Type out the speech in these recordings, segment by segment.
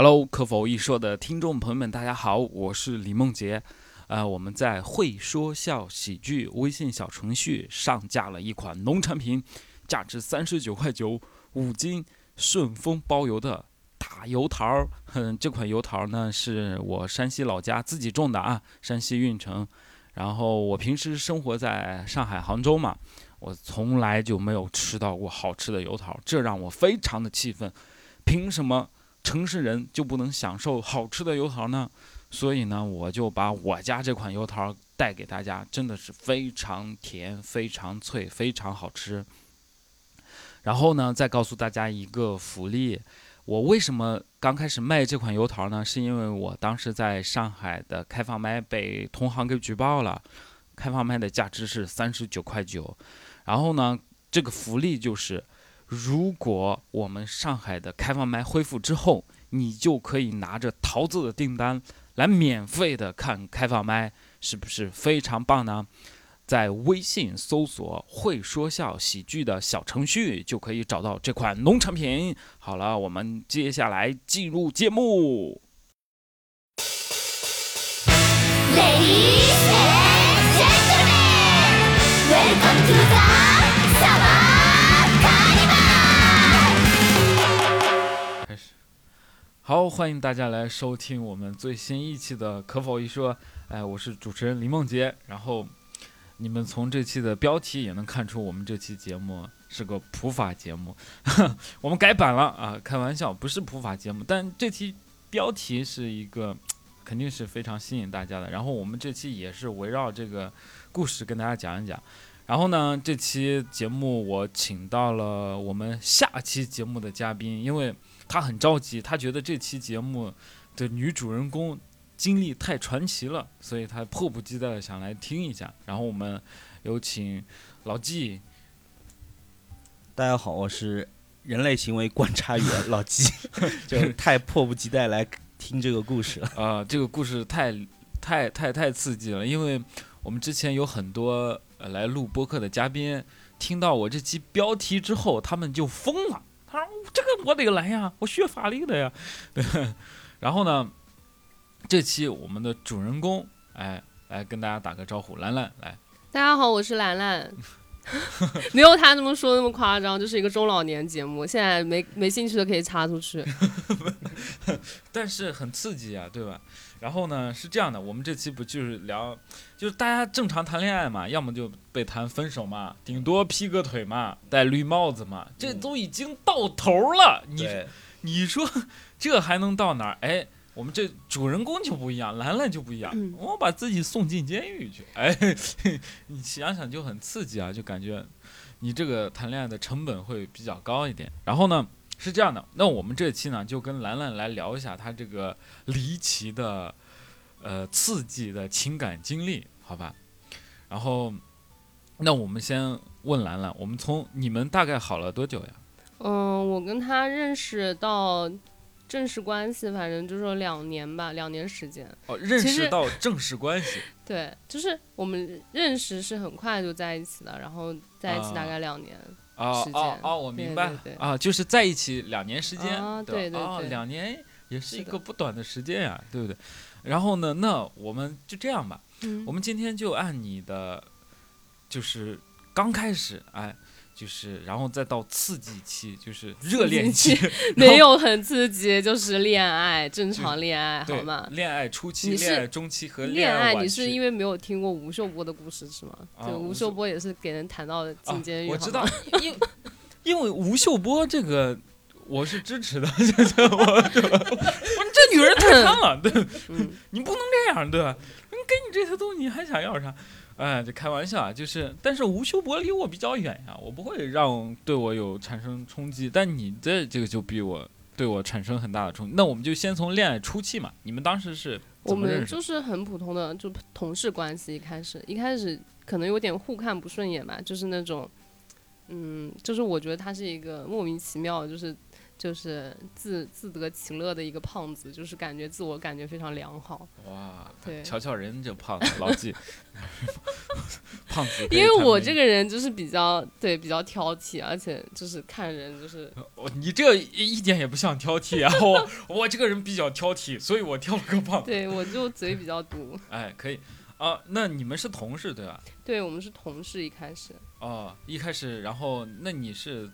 Hello，可否一说的听众朋友们，大家好，我是李梦洁。呃，我们在会说笑喜剧微信小程序上架了一款农产品，价值三十九块九五斤，顺丰包邮的大油桃。嗯，这款油桃呢是我山西老家自己种的啊，山西运城。然后我平时生活在上海杭州嘛，我从来就没有吃到过好吃的油桃，这让我非常的气愤。凭什么？城市人就不能享受好吃的油桃呢？所以呢，我就把我家这款油桃带给大家，真的是非常甜、非常脆、非常好吃。然后呢，再告诉大家一个福利：我为什么刚开始卖这款油桃呢？是因为我当时在上海的开放麦被同行给举报了，开放麦的价值是三十九块九。然后呢，这个福利就是。如果我们上海的开放麦恢复之后，你就可以拿着桃子的订单来免费的看开放麦，是不是非常棒呢？在微信搜索“会说笑喜剧”的小程序，就可以找到这款农产品。好了，我们接下来进入节目。Ladies and gentlemen, welcome to the 好，欢迎大家来收听我们最新一期的《可否一说》。哎，我是主持人林梦洁。然后，你们从这期的标题也能看出，我们这期节目是个普法节目。我们改版了啊，开玩笑，不是普法节目。但这期标题是一个，肯定是非常吸引大家的。然后，我们这期也是围绕这个故事跟大家讲一讲。然后呢，这期节目我请到了我们下期节目的嘉宾，因为。他很着急，他觉得这期节目的女主人公经历太传奇了，所以他迫不及待的想来听一下。然后我们有请老纪。大家好，我是人类行为观察员老纪，就太迫不及待来听这个故事了。啊，这个故事太太太太刺激了，因为我们之前有很多呃来录播客的嘉宾，听到我这期标题之后，他们就疯了。他说：“这个我得来呀，我学法律的呀。”然后呢，这期我们的主人公，哎，来跟大家打个招呼，兰兰来。大家好，我是兰兰。没有他那么说那么夸张，就是一个中老年节目。现在没没兴趣的可以插出去。但是很刺激啊，对吧？然后呢，是这样的，我们这期不就是聊，就是大家正常谈恋爱嘛，要么就被谈分手嘛，顶多劈个腿嘛，戴绿帽子嘛，这都已经到头了。你你说这还能到哪儿？哎，我们这主人公就不一样，兰兰就不一样，我把自己送进监狱去。哎，你想想就很刺激啊，就感觉你这个谈恋爱的成本会比较高一点。然后呢？是这样的，那我们这期呢，就跟兰兰来聊一下她这个离奇的、呃刺激的情感经历，好吧？然后，那我们先问兰兰，我们从你们大概好了多久呀？嗯，我跟他认识到正式关系，反正就是两年吧，两年时间。哦，认识到正式关系。对，就是我们认识是很快就在一起的，然后在一起大概两年。哦哦哦，我明白了啊，就是在一起两年时间，对对对，两年也是一个不短的时间呀，对不对？然后呢，那我们就这样吧，我们今天就按你的，就是刚开始哎。就是，然后再到刺激期，就是热恋期，没有很刺激，就是恋爱，正常恋爱，好吗？恋爱初期、恋爱中期和恋爱你是因为没有听过吴秀波的故事是吗？对吴秀波也是给人谈到进监狱。我知道，因因为吴秀波这个我是支持的，我这女人太贪了，对，你不能这样，对吧？你给你这些东西，你还想要啥？哎，就开玩笑啊，就是，但是吴秀波离我比较远呀，我不会让对我有产生冲击，但你的这个就比我对我产生很大的冲击。那我们就先从恋爱初期嘛，你们当时是我们就是很普通的，就同事关系。一开始，一开始可能有点互看不顺眼吧，就是那种，嗯，就是我觉得他是一个莫名其妙，就是就是自自得其乐的一个胖子，就是感觉自我感觉非常良好。哇，对瞧瞧人这胖子，老纪，胖子因为我这个人就是比较对比较挑剔，而且就是看人就是哦你这一一点也不像挑剔啊！我我这个人比较挑剔，所以我挑了个胖子。对我就嘴比较毒。哎，可以啊。那你们是同事对吧？对我们是同事一开始，哦，一开始，然后那你是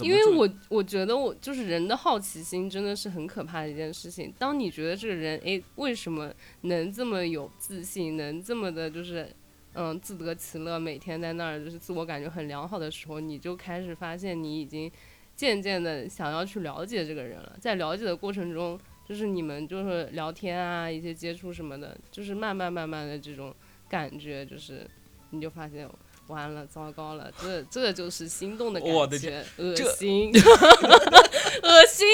怎么因为我我觉得我就是人的好奇心真的是很可怕的一件事情。当你觉得这个人诶为什么能这么有自信，能这么的就是嗯自得其乐，每天在那儿就是自我感觉很良好的时候，你就开始发现你已经渐渐的想要去了解这个人了。在了解的过程中，就是你们就是聊天啊，一些接触什么的，就是慢慢慢慢的这种感觉，就是你就发现。完了，糟糕了，这这就是心动的感觉，我的天恶这心，恶心。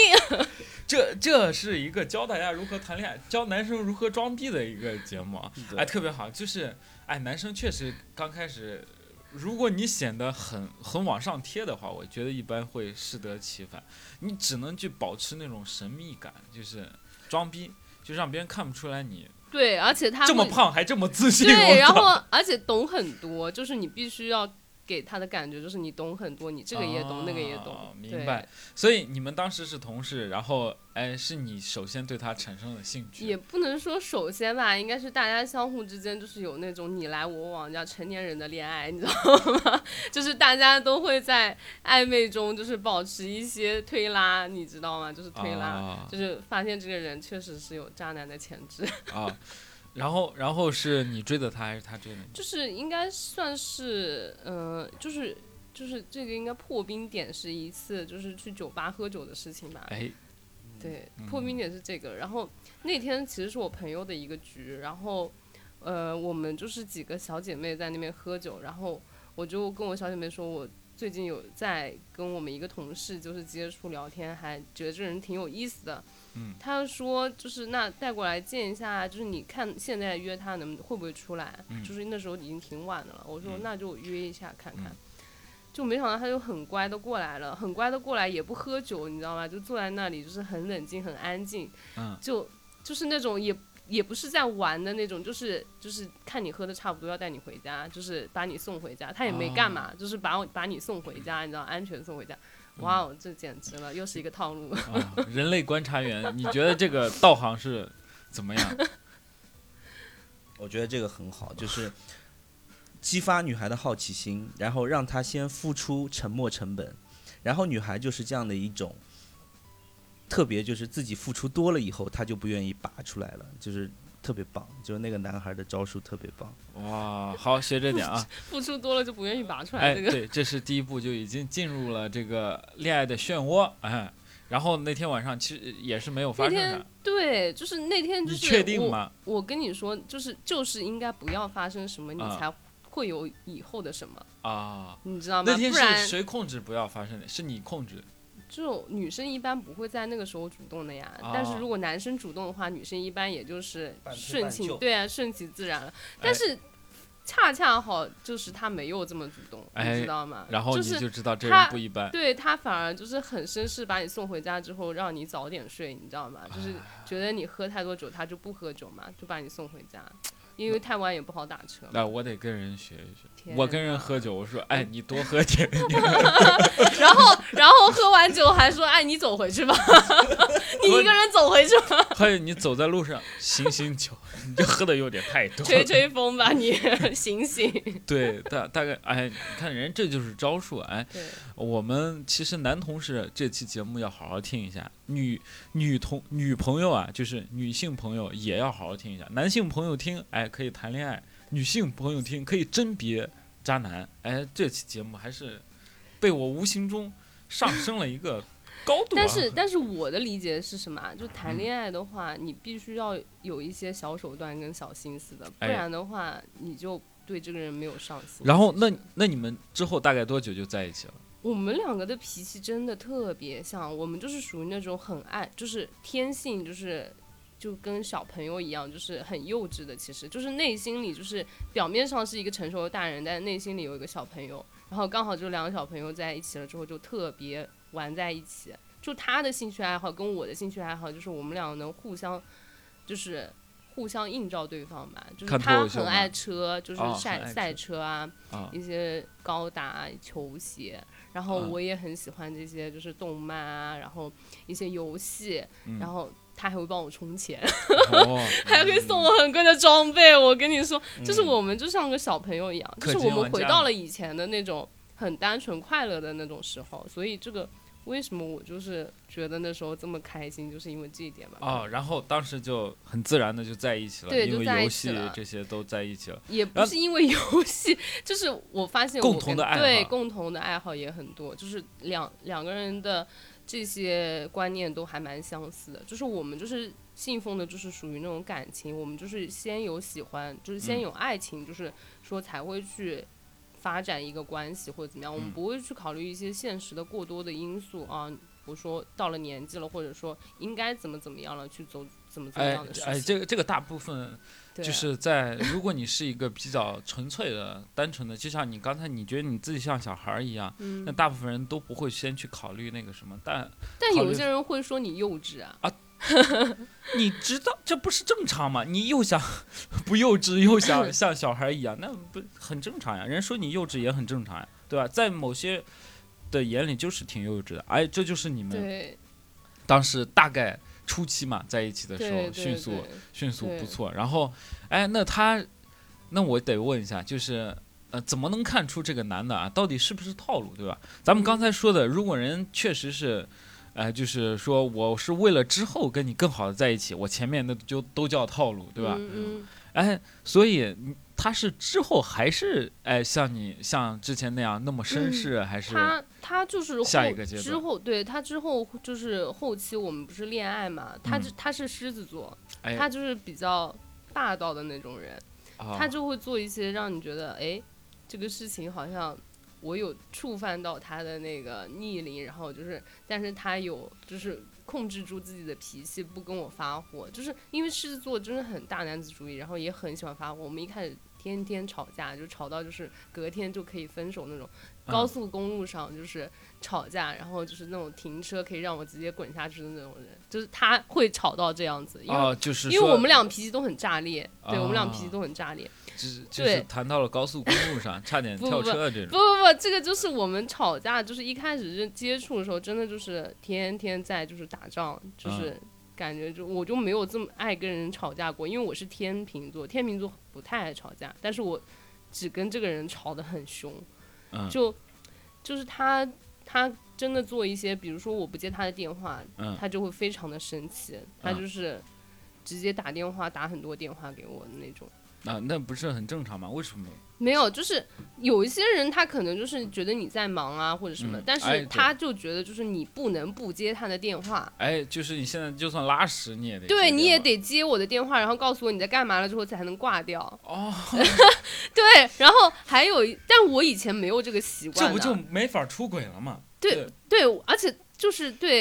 这 这是一个教大家如何谈恋爱、教男生如何装逼的一个节目哎，特别好，就是哎，男生确实刚开始，如果你显得很很往上贴的话，我觉得一般会适得其反。你只能去保持那种神秘感，就是装逼，就让别人看不出来你对，而且他这么胖还这么自信。对，然后而且懂很多，就是你必须要给他的感觉就是你懂很多，你这个也懂，那个也懂明白。所以你们当时是同事，然后哎，是你首先对他产生了兴趣。也不能说首先吧，应该是大家相互之间就是有那种你来我往，叫成年人的恋爱，你知道吗？就是大家都会在暧昧中就是保持一些推拉，你知道吗？就是推拉，啊就是发现这个人确实是有渣男的潜质。啊，然后然后是你追的他还是他追的你？就是应该算是，呃，就是就是这个应该破冰点是一次就是去酒吧喝酒的事情吧。哎，对，破冰点是这个。然后那天其实是我朋友的一个局，然后呃，我们就是几个小姐妹在那边喝酒，然后我就跟我小姐妹说，我最近有在跟我们一个同事就是接触聊天，还觉得这人挺有意思的。嗯，他说就是那带过来见一下，就是你看现在约他能会不会出来？嗯。就是那时候已经挺晚的了，我说嗯那就约一下看看。嗯。就没想到他就很乖的过来了，很乖的过来，也不喝酒，你知道吗？就坐在那里，就是很冷静、很安静，嗯。就就是那种也也不是在玩的那种，就是就是看你喝的差不多要带你回家，就是把你送回家，他也没干嘛，就是把我把你送回家，你知道，安全送回家。哇哦，这简直了，又是一个套路。啊，人类观察员，你觉得这个道行是怎么样？我觉得这个很好，就是激发女孩的好奇心，然后让她先付出沉没成本，然后女孩就是这样的一种，特别就是自己付出多了以后，她就不愿意拔出来了，就是特别棒，就是那个男孩的招数特别棒。哇，好，学着点啊！付出多了就不愿意拔出来，哎，这个对，这是第一步，就已经进入了这个恋爱的漩涡，哎。然后那天晚上其实也是没有发生啥，对，就是那天就是你确定我吗？我跟你说，就是就是应该不要发生什么，你啊才会有以后的什么，啊，你知道吗？那天是谁控制不要发生的？是你控制的就女生一般不会在那个时候主动的呀，哦但是如果男生主动的话，女生一般也就是顺其对啊，顺其自然但是恰恰好就是他没有这么主动，哎你知道吗？然后你是就知道这他人不一般。对他反而就是很绅士，把你送回家之后，让你早点睡，你知道吗？就是哎觉得你喝太多酒，他就不喝酒嘛，就把你送回家，因为太晚也不好打车。那我得跟人学一学。我跟人喝酒，我说，哎，你多喝点。然后然后喝完酒还说，哎，你走回去吧，你一个人走回去吧，还有你走在路上醒醒酒，你这喝的有点太多。吹吹风吧，你醒醒。对，大大概，哎，你看人这就是招数，哎，我们其实男同事这期节目要好好听一下，女女同女朋友啊，就是女性朋友也要好好听一下，男性朋友听，哎，可以谈恋爱；女性朋友听，可以甄别渣男。哎，这期节目还是被我无形中上升了一个 高度、啊。但是但是我的理解是什么啊？就谈恋爱的话，你必须要有一些小手段跟小心思的，不哎然的话，你就对这个人没有上心。然后那那你们之后大概多久就在一起了？我们两个的脾气真的特别像，我们就是属于那种很爱，就是天性就是。就跟小朋友一样，就是很幼稚的，其实就是内心里就是表面上是一个成熟的大人，但内心里有一个小朋友。然后刚好就两个小朋友在一起了之后，就特别玩在一起，就他的兴趣爱好跟我的兴趣爱好，就是我们俩能互相，就是互相映照对方吧。就是他很爱车，就是赛、爱赛车啊一些高达、球鞋。然后啊我也很喜欢这些，就是动漫啊，然后一些游戏，嗯然后他还会帮我充钱，哦，还会送我很贵的装备。我跟你说，就是嗯我们就像个小朋友一样，氪就是我们回到了以前的那种很单纯快乐的那种时候。所以这个为什么我就是觉得那时候这么开心，就是因为这一点吧。哦，然后当时就很自然的就在一起了，因为游戏这些都在一起了。也不是因为游戏，就是我发现我共同跟的爱好对共同的爱好也很多，就是两两个人的这些观念都还蛮相似的。就是我们就是信奉的，就是属于那种感情，我们就是先有喜欢，就是先嗯有爱情，就是说才会去发展一个关系或者怎么样，我们嗯不会去考虑一些现实的过多的因素啊。我说到了年纪了，或者说应该怎么怎么样了，去走怎么怎么哎样的事情。哎，这个这个大部分就是在，如果你是一个比较纯粹的、单纯的，就像你刚才你觉得你自己像小孩儿一样，嗯那大部分人都不会先去考虑那个什么，但但有些人会说你幼稚啊。你知道这不是正常吗？你又想不幼稚，又想 像小孩一样，那不很正常呀？人说你幼稚也很正常呀，对吧？在某些的眼里就是挺幼稚的，哎，这就是你们当时大概初期嘛，在一起的时候迅速迅速不错。然后，哎，那他，那我得问一下，就是呃，怎么能看出这个男的啊，到底是不是套路，对吧？咱们刚才说的，如果人确实是，呃，就是说我是为了之后跟你更好的在一起，我前面的就都叫套路，对吧？嗯嗯哎，所以他是之后还是哎像你像之前那样那么绅士，还是他他就是后下一个阶段之后，对他之后就是后期我们不是恋爱嘛，他是他是狮子座，哎他就是比较霸道的那种人，啊他就会做一些让你觉得哎，这个事情好像。我有触犯到他的那个逆鳞，然后就是，但是他有就是控制住自己的脾气，不跟我发火，就是因为狮子座真的很大男子主义，然后也很喜欢发火。我们一开始天天吵架，就吵到就是隔天就可以分手那种。高嗯速公路上就是吵架，然后就是那种停车可以让我直接滚下去的那种人，就是他会吵到这样子，因为、哦，就是因为我们俩脾气都很炸裂，对我们俩啊脾气都很炸裂。就是就是谈到了高速公路上，差点跳不不车这种。不不不，这个就是我们吵架，就是一开始就接触的时候，真的就是天天在就是打仗，就是感觉就我就没有这么爱跟人吵架过，因为我是天秤座，天秤座不太爱吵架，但是我只跟这个人吵得很凶，嗯就就是他他真的做一些，比如说我不接他的电话，嗯他就会非常的生气，他嗯就是直接打电话打很多电话给我的那种。啊，那不是很正常吗？为什么？没有，就是有一些人他可能就是觉得你在忙啊或者什么，嗯但是他就觉得就是你不能不接他的电话，哎，就是你现在就算拉屎，你也得对，你也得接我的电话，然后告诉我你在干嘛了之后才能挂掉。哦，对，然后还有一，但我以前没有这个习惯的，这不就没法出轨了吗？对对，而且就是对，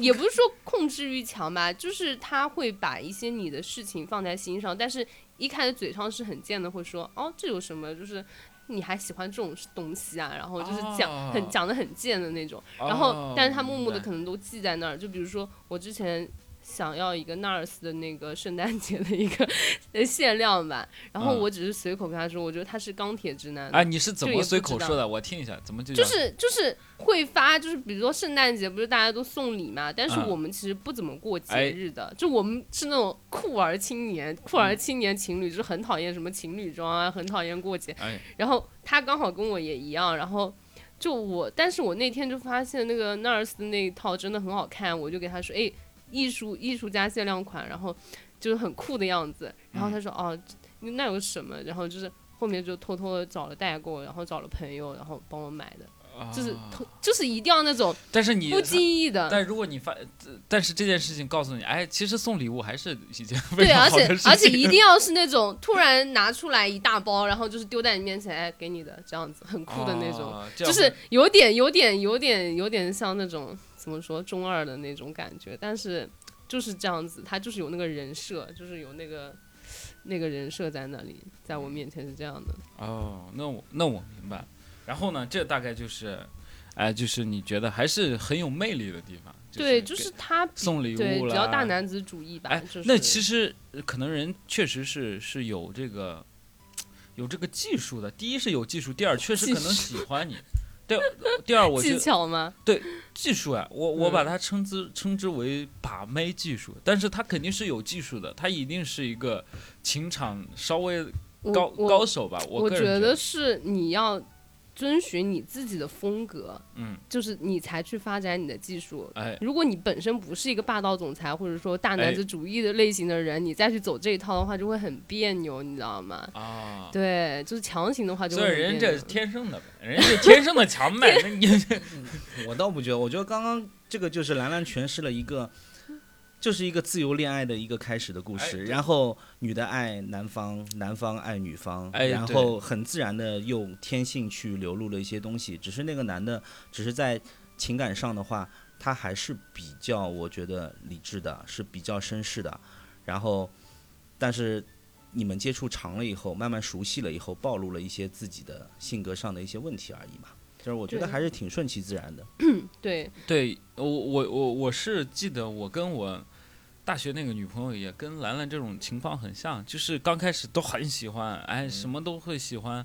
也不是说控制欲强吧，就是他会把一些你的事情放在心上，但是一开始嘴上是很贱的，会说哦这有什么，就是你还喜欢这种东西啊，然后就是讲、哦。很讲的很贱的那种，然后、哦但是他默默的可能都记在那儿，就比如说我之前。想要一个 NARS 的那个圣诞节的一个 呃限量版，然后嗯。我只是随口跟他说，我觉得他是钢铁直男，哎，你是怎么随口说的？我听一下，怎么就就是就是会发，就是比如说圣诞节不是大家都送礼嘛，但是嗯。我们其实不怎么过哎节日的，就我们是那种酷儿青年，酷儿青年情侣，就是很讨厌什么情侣装啊，很讨厌过节。哎，然后他刚好跟我也一样，然后就我，但是我那天就发现那个 NARS 的那一套真的很好看，我就给他说，哎，艺术艺术家限量款，然后就是很酷的样子。然后他说，哦，那有什么？然后就是后面就偷偷的找了代购，然后找了朋友，然后帮我买的。就是就是一定要那种但是你不经意的，但如果你发，但是这件事情告诉你，哎，其实送礼物还是一件非对，而且常好的事情。而且一定要是那种突然拿出来一大包，然后就是丢在你面前，哎，给你的这样子，很酷的那种，就是有点有点有点有点像那种怎么说中二的那种感觉，但是就是这样子，他就是有那个人设，就是有那个那个人设在那里，在我面前是这样的。哦，那我那我明白。然后呢，这大概就是，哎，就是你觉得还是很有魅力的地方。对，就就是他送礼物了，比较大男子主义吧。哎，就是、那其实呃可能人确实是是有这个有这个技术的。第一是有技术，第二确实可能喜欢你。第二，第二我觉技得巧吗？对技术啊，我我嗯把它称之称之为把妹技术，但是他肯定是有技术的，他一定是一个情场稍微高高手吧。我个人觉觉得是你要遵循你自己的风格，嗯，就是你才去发展你的技术。哎，如果你本身不是一个霸道总裁或者说大哎男子主义的类型的人，你再去走这一套的话，就会很别扭，你知道吗？啊，对，就是强行的话就所以。人这是天生的呗，人家天生的强呗，那你我倒不觉得，我觉得刚刚这个就是兰兰诠释了一个，就是一个自由恋爱的一个开始的故事，哎然后女的爱男方，男方爱女方，哎然后很自然的用天性去流露了一些东西，只是那个男的只是在情感上的话，他还是比较我觉得理智的，是比较绅士的，然后但是。你们接触长了以后，慢慢熟悉了以后，暴露了一些自己的性格上的一些问题而已嘛。就是我觉得还是挺顺其自然的。对，对我我我我是记得我跟我大学那个女朋友也跟兰兰这种情况很像，就是刚开始都很喜欢，哎，什么都会喜欢，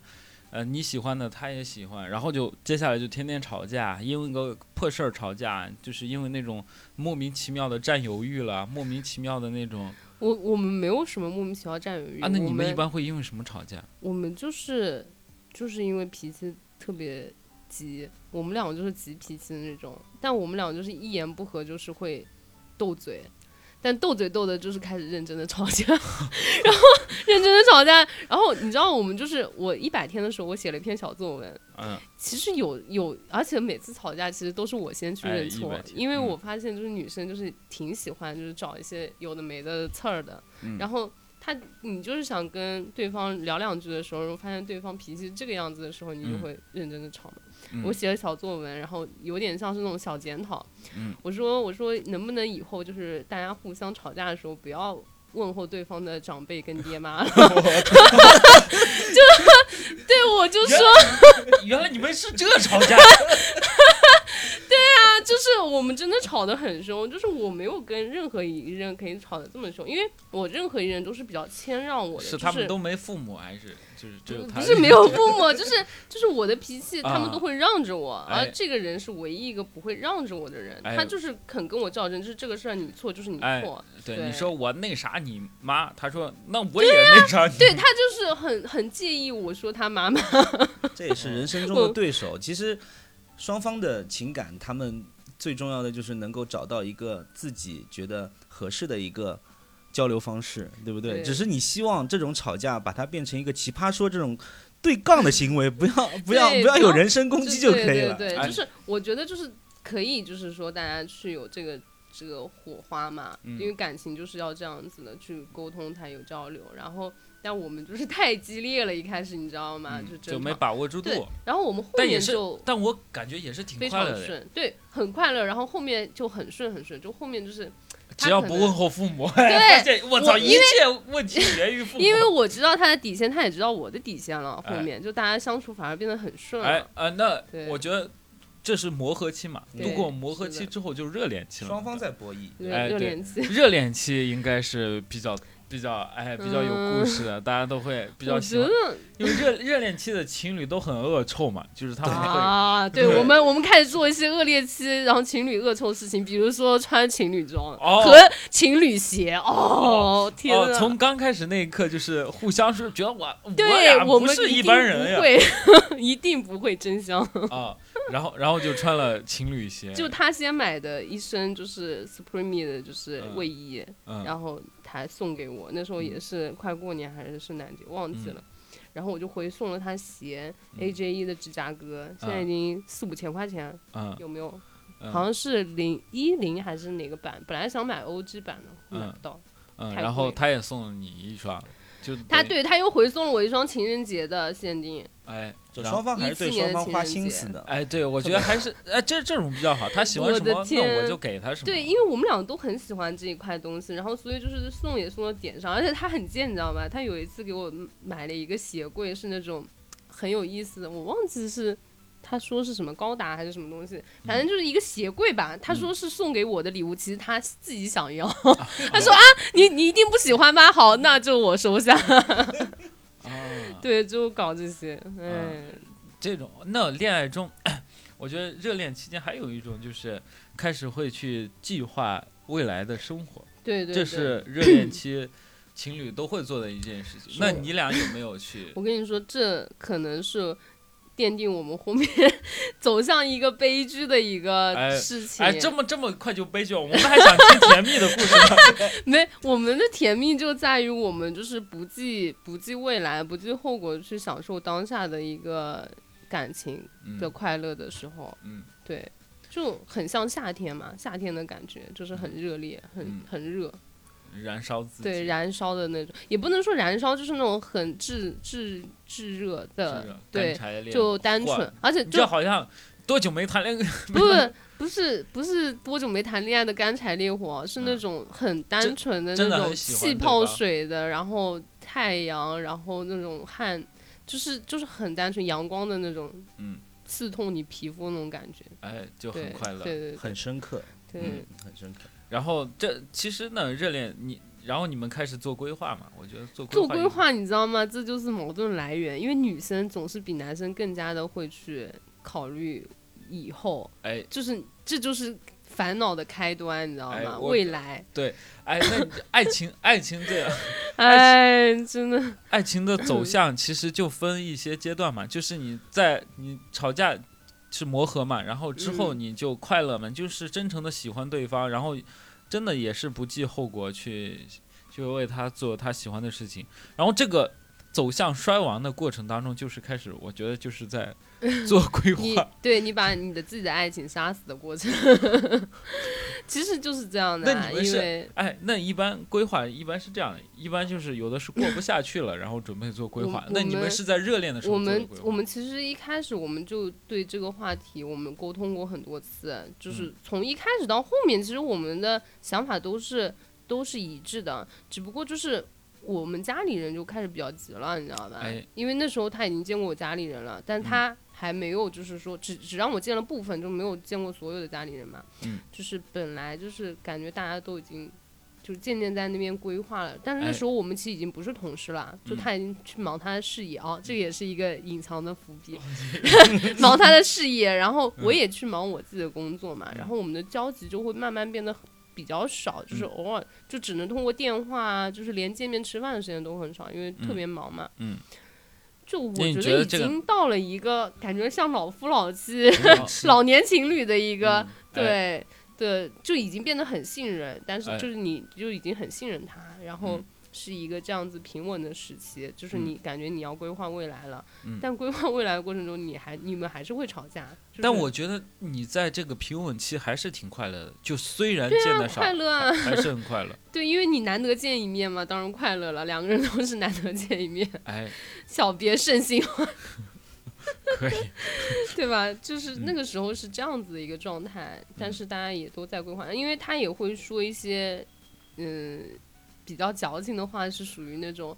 呃，你喜欢的她也喜欢，然后就接下来就天天吵架，因为个破事儿吵架，就是因为那种莫名其妙的占有欲了，莫名其妙的那种我我们没有什么莫名其妙占有欲啊，那你们一般会因为什么吵架？我们就是就是因为脾气特别急，我们两个就是急脾气的那种，但我们两个就是一言不合就是会斗嘴，但斗嘴斗的就是开始认真的吵架，然后认真的吵架，然后你知道我们就是我一百天的时候我写了一篇小作文，嗯，其实有有，而且每次吵架其实都是我先去哎认错，100天因为嗯。我发现就是女生就是挺喜欢就是找一些有的没的刺儿的，嗯。然后她你就是想跟对方聊两句的时候，发现对方脾气这个样子的时候，你就嗯。会认真的吵嘛。嗯我写了小作文，然后有点像是那种小检讨。嗯我说我说能不能以后就是大家互相吵架的时候不要。问候对方的长辈跟爹妈了，就对我就说，原来你们是这吵架，对啊，就是我们真的吵得很凶，就是我没有跟任何一人可以吵得这么凶，因为我任何一人都是比较谦让我的，是他们都没父母还是就是只有他？不是没有父母，就是就是我的脾气，啊他们都会让着我，哎而这个人是唯一一个不会让着我的人，哎他就是肯跟我较真，就是这个事儿你错就是你哎错，对，对你说我那啥你妈，他说那我也那啥你，对他就是很很介意我说他妈妈，这也是人生 中的对手。其实双方的情感，他们最重要的就是能够找到一个自己觉得合适的一个交流方式，对不对？对只是你希望这种吵架把它变成一个奇葩说这种对杠的行为，不要 不要不要有人身攻击就可以了。对对对，哎就是我觉得就是可以，就是说大家去有这个这个火花嘛，嗯因为感情就是要这样子的去沟通才有交流，然后但我们就是 太激烈了，一开始你知道吗？嗯就就没把握住对度，，然后我们后面就，但我感觉也是挺快乐的，常顺，对，很快乐，然后后面就很顺很顺，就后面就是只要不问候父母，对我操，一切问题源于父母。因为我知道 他的底线，他也知道我的底线了，后哎面就大家相处反而变得很顺了。哎呃，那我觉得这是磨合期嘛，度过磨合期之后就是热恋期了。双方在博弈，热哎对热恋期，热恋期应该是比较比较哎比较有故事的，大家都会比较我喜欢，因为热热恋期的情侣都很恶臭嘛，就是他们会。啊，对。对我们我们开始做一些恶劣期，然后情侣恶臭事情，比如说穿情侣装哦。和情侣鞋。哦，天哦，从刚开始那一刻就是互相是觉得我我对俩我们不是一般人呀。不会，一定不会真香。啊，然后然后就穿了情侣鞋，就他先买的一身就是 Supreme 的，就是嗯。卫衣，嗯。然后他送给我，那时候也是快过年还是圣诞节，忘记嗯了。然后我就回送了他鞋，AJ 一的芝加哥，现在嗯已经四五千块钱，嗯有没有？嗯好像是零一零还是哪个版？本来想买 OG 版的，买嗯不到。嗯，太然后他也送了你一双，就他对他又回送了我一双情人节的限定，哎，双方还是对17年双方花的情人节心思的。哎，对，我觉得还是哎，这这种比较好。他喜欢我的什么，我就给他什么。对，因为我们俩都很喜欢这一块东西，然后所以就是送也送到点上，而且他很贱，你知道吗？他有一次给我买了一个鞋柜，是那种很有意思的，我忘记是他说是什么高达还是什么东西，反正就是一个鞋柜吧。他说是送给我的礼物，其实他自己想要。他说啊，你你一定不喜欢吧？好，那就我收下。啊，对，就搞这些，哎，这种那恋爱中，我觉得热恋期间还有一种就是开始会去计划未来的生活，对对，这是热恋期情侣都会做的一件事情。那你俩有没有去？我跟你说，这可能是奠定我们后面走向一个悲剧的一个哎事情。哎，这么这么快就悲剧了，我们还想听甜蜜的故事呢。没，我们的甜蜜就在于我们就是不计不计未来、不计后果去享受当下的一个感情的嗯。快乐的时候，嗯。对，就很像夏天嘛，夏天的感觉就是很热烈、很嗯。很热，燃烧自己，对，燃烧的那种，也不能说燃烧，就是那种很炙炙炙热的，干对，就单纯，而且就这好像多久没谈恋爱？不是不是不是多久没谈恋爱的干柴烈火，是那嗯种很单纯的那种气泡水的，然后太阳，然后那种汗，就是就是很单纯阳光的那种，嗯，刺痛你皮肤那种感觉，哎，就对很快乐。对对对。很深刻，对。嗯，很深刻。然后这其实呢，热恋你，然后你们开始做规划嘛？我觉得做规划做规划，你知道吗？这就是矛盾来源，因为女生总是比男生更加的会去考虑以后，哎就是这就是烦恼的开端，你知道吗？哎未来对，哎，那你爱情爱情这样，哎，真的，爱情的 走向其实就分一些阶段嘛，就是你在你吵架是磨合嘛，然后之后嗯你就快乐嘛，就是真诚的喜欢对方，然后真的也是不计后果去去为他做他喜欢的事情，然后这个走向衰亡的过程当中，就是开始，我觉得就是在 做规你划。对你把你的自己的爱情杀死的过程，其实就是这样的、啊，那你们是因为哎，那一般规划一般是这样，一般就是有的是过不下去了，然后准备做规划。那你们们是在热恋的时候我们？我们其实一开始我们就对这个话题我们沟通过很多次，就是嗯从一开始到后面，其实我们的想法都是都是一致的，只不过就是我们家里人就开始比较急了，你知道吧？哎因为那时候他已经见过我家里人了，但他还没有就是说只只让我见了部分，就没有见过所有的家里人嘛。嗯，就是本来就是感觉大家都已经。就是渐渐在那边规划了，但是那哎时候我们其实已经不是同事了，就嗯。他已经去忙他的事业啊，这也是一个隐藏的伏笔，忙他的事业，然后我也去忙我自己的工作嘛，嗯。然后我们的交集就会慢慢变得比较少，就是嗯。偶尔就只能通过电话啊，就是连见面吃饭的时间都很少，因为特别忙嘛。嗯，就我觉得已经到了一个感觉像老夫老妻、哦 老年情侣的一个、对对，就已经变得很信任，但是哎就是你就已经很信任他，然后嗯是一个这样子平稳的时期，就是嗯你感觉你要规划未来了，嗯 但规划未来的过程中，你还你们还是会吵架。就是、但我觉得你在这个平稳期还是挺快乐的，就虽然见得少，快乐啊还还是很快乐。对，因为你难得见一面嘛，当然快乐了，两个人都是难得见一面，哎，小别胜新欢，可以，对吧？就是那嗯个时候是这样子的一个状态，但是大家也都在规划，因为他也会说一些嗯比较矫情的话，是属于那种，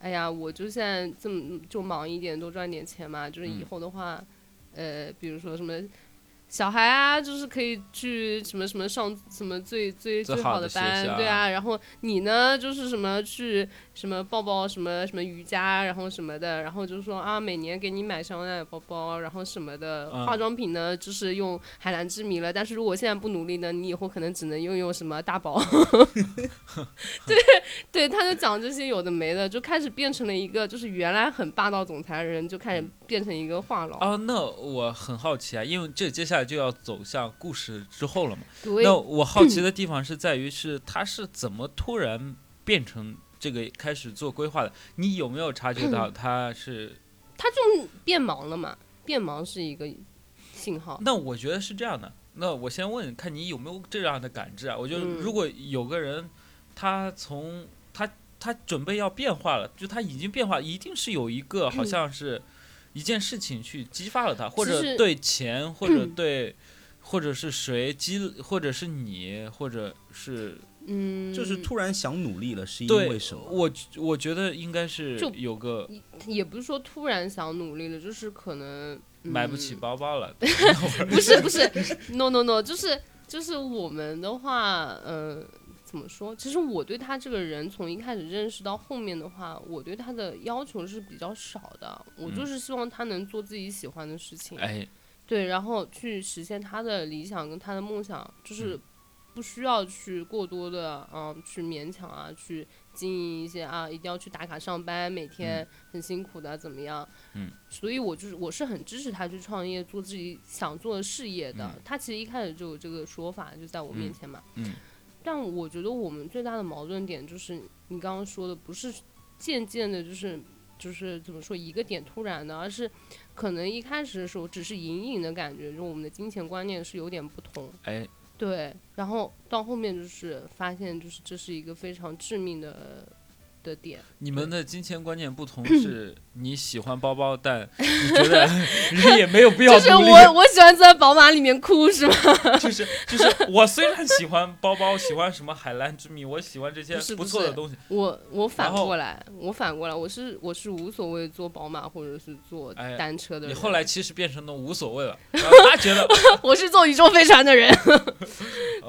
哎呀，我就现在这么就忙一点，多赚点钱嘛，就是以嗯后的话，呃，比如说什么。小孩啊，就是可以去什么什么上什么最最最好的学班，对啊。然后你呢，就是什么去什么抱抱什么什么瑜伽，然后什么的，然后就说啊，每年给你买香奈儿包包，然后什么的。嗯化妆品呢，就是用海蓝之谜了。但是如果现在不努力呢，你以后可能只能用用什么大宝。对对，他就讲这些有的没的，就开始变成了一个，就是原来很霸道总裁的人，就开始变成一个话痨。哦，那我很好奇啊，因为这接下来就要走向故事之后了嘛。那我好奇的地方是在于，是他是怎么突然变成这个开始做规划的？你有没有察觉到 他是？他就变忙了嘛，变忙是一个信号。那我觉得是这样的。那我先问，看你有没有这样的感知啊？我觉得嗯如果有个人，他从他他准备要变化了，就他已经变化，一定是有一个好像是一件事情去激发了他，或者对钱，或者 对，或者是谁激，或者是你，或者是嗯，就是突然想努力了，是因为什么？我我觉得应该是就有个也不是说突然想努力了，就是可能买不起嗯包包了。不是不是，no no no，就是就是我们的话，呃，怎么说？其实我对他这个人从一开始认识到后面的话，我对他的要求是比较少的。我就是希望他能做自己喜欢的事情，哎，对，然后去实现他的理想跟他的梦想，就是嗯不需要去过多的嗯去勉强啊，去经营一些啊，一定要去打卡上班，每天很辛苦的怎么样？嗯，所以我就是我是很支持他去创业，做自己想做的事业的。嗯他其实一开始就有这个说法，就在我面前嘛。嗯但我觉得我们最大的矛盾点就是你刚刚说的，不是渐渐的，就是就是怎么说一个点突然的，而是可能一开始的时候只是隐隐的感觉，就我们的金钱观念是有点不同。哎，对，然后到后面就是发现，就是这是一个非常致命的的点。你们的金钱观念不同，是你喜欢包包，但你觉得 人也没有必要就是。我我喜欢坐在宝马里面哭是吗？就是就是我虽然喜欢包包，喜欢什么海蓝之谜，我喜欢这些不错的东西，我我反过来，我反过来，我是我是无所谓坐宝马或者是坐哎单车的人。你后来其实变成了无所谓了。然后他觉得我是坐宇宙飞船的人。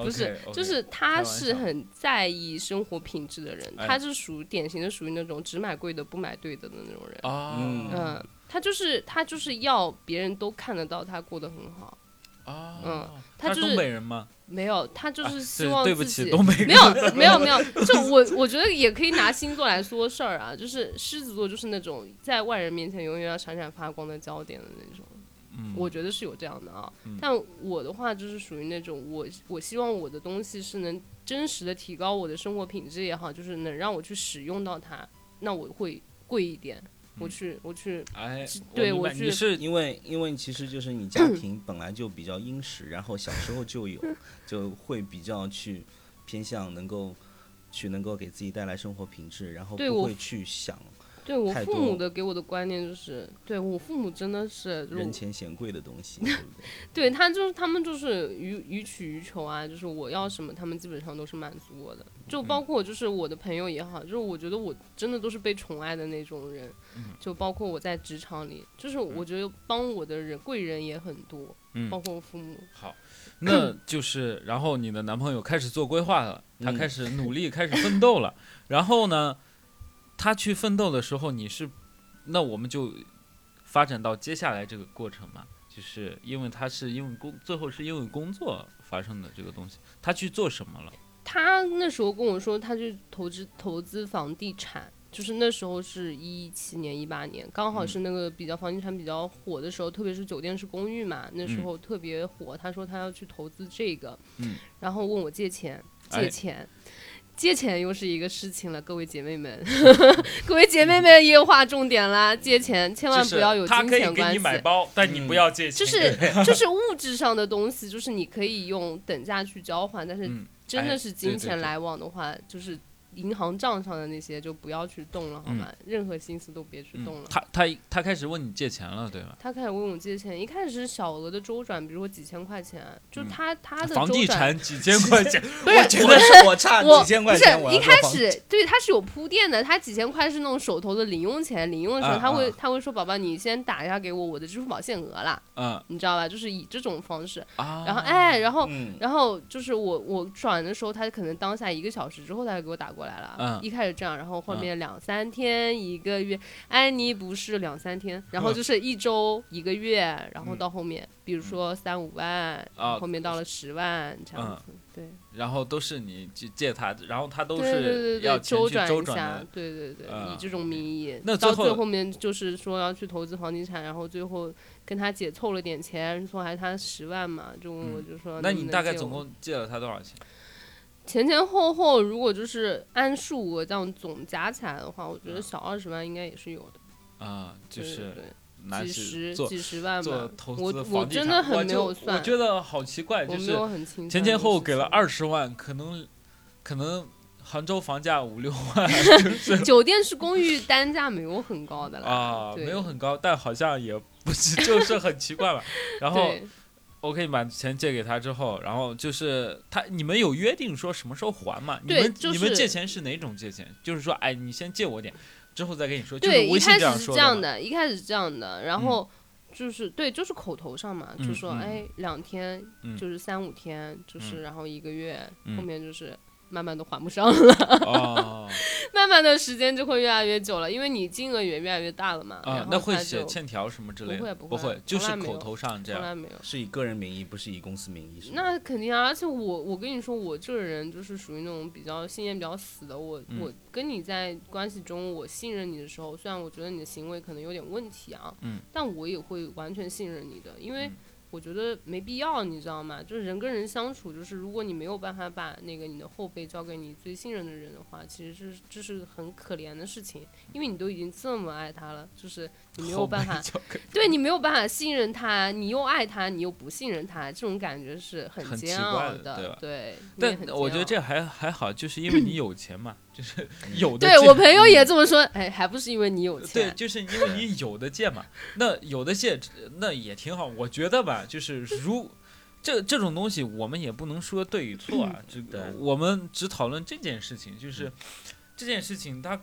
不是就是他是很在意生活品质的人，哎他是属于典型的属于那种只买贵的不买对的的那种人。啊，嗯，他就是他就是要别人都看得到他过得很好，啊，嗯他他就是东北人吗？没有，他就啊是希对望对不起，自己东北人。没有没有没有，就我我觉得也可以拿星座来说事儿啊，就是狮子座就是那种在外人面前永远要闪闪发光的焦点的那种，嗯我觉得是有这样的啊。嗯但我的话就是属于那种我我希望我的东西是能真实的提高我的生活品质也好，就是能让我去使用到它，那我会贵一点，我去我去哎，对我去你是因为因为其实就是你家 庭本来就比较殷实，然后小时候就有，就会比较去偏向能够去能够给自己带来生活品质，然后不会去想对我父母的给我的观念就是，对我父母真的是人前显贵的东西，对不对？对他就是他们就是予予取予求啊，就是我要什么，他们基本上都是满足我的。就包括就是我的朋友也好，就是我觉得我真的都是被宠爱的那种人。就包括我在职场里，就是我觉得帮我的人贵人也很多，嗯包括我父母。好，那就是然后你的男朋友开始做规划了，他嗯开始努力，开始奋斗了。然后呢，他去奋斗的时候，你是，那我们就发展到接下来这个过程嘛，就是因为他是因为工，最后是因为工作发生的这个东西，他去做什么了？他那时候跟我说，他去投资投资房地产，就是那时候是一七年、一八年，刚好是那个比较房地产比较火的时候，特别是酒店式公寓嘛，那时嗯候特别火。他说他要去投资这个，嗯然后问我借钱，哎借钱。借钱又是一个事情了，各位姐妹们，各位姐妹们也划重点啦，借钱千万不要有金他可以给钱关系。你买包，但你不要借钱。就是就是物质上的东西，就是你可以用等价去交换，但是嗯真哎的是金钱来往的话，就是银行账上的那些就不要去动了，好吗？任何心思都别去动了。嗯他他他开始问你借钱了，对吧？他开始问我借钱，一开始是小额的周转，比如说几千块钱，就他、他的嗯房地产 几千块钱，不是我觉得是我差几千块不是钱，我要一开始对他是有铺垫的，他几千块是那种手头的零用钱，零用的时候啊他会、啊他会说宝宝你先打一下给我我的支付宝限额啦，嗯你知道吧？就是以这种方式，啊，然后哎，然后嗯，然后就是我我转的时候，他可能当下一个小时之后他就给我打过来了。嗯。一开始这样，然后后面两三天、一个月，安妮不是两三天，然后就是一周、一个月，然后到后面，比如说三五万，啊后面到了十万这样子，对。然后都是你去借他，然后他都对对是对对，要钱去周转一周转下，，对对对，啊以这种名义，那最到最后面就是说要去投资房地产，然后最后跟他姐凑了点钱，说还他十万嘛，就问我嗯就说，那你大概总共借了他多少钱？前前后后，如果就是按数额这样总加起来的话，我觉得嗯小二十万应该也是有的，啊，就是几十几十万做吧。投资我我房地产真的很没有算，我觉得好奇怪，就是前前后后给了二十万，可能可能杭州房价五六万 就是酒店式公寓单价没有很高的啦，啊，没有很高，但好像也不是，就是很奇怪吧。然后对我可以把钱借给他之后，然后就是他，你们有约定说什么时候还吗？你们、你们借钱是哪种借钱？就是说，哎，你先借我点，之后再跟你说。就是一开始是这样说的一开始是这样的，然后就是对，就是口头上嘛，就说哎两天，嗯就是三五天，就是然后一个月，嗯后面就是慢慢都还不上了，哦 慢慢的时间就会越来越久了，因为你金额也越来越大了嘛。啊然，那会写欠条什么之类的？不会不不会就是口头上这样。从来没有。是以个人名义，不是以公司名义，是吗？那肯定啊，而且我我跟你说，我这个人就是属于那种比较信念比较死的。我、嗯我跟你在关系中，我信任你的时候，虽然我觉得你的行为可能有点问题啊，嗯，但我也会完全信任你的，因为嗯我觉得没必要，你知道吗？就是人跟人相处，就是如果你没有办法把那个你的后背交给你最信任的人的话，其实是这是很可怜的事情，因为你都已经这么爱他了，就是你没有办法对你没有办法信任他，你又爱他，你又不信任他，这种感觉是很奇怪熬的对吧对，但我觉得这还还好，就是因为你有钱嘛，就是 有的对我朋友也这么说，哎，还不是因为你有钱对，就是因为你有的借嘛，那有的借那也挺好。我觉得吧，就是如这这种东西，我们也不能说对与错啊，这个我们只讨论这件事情，就是这件事情它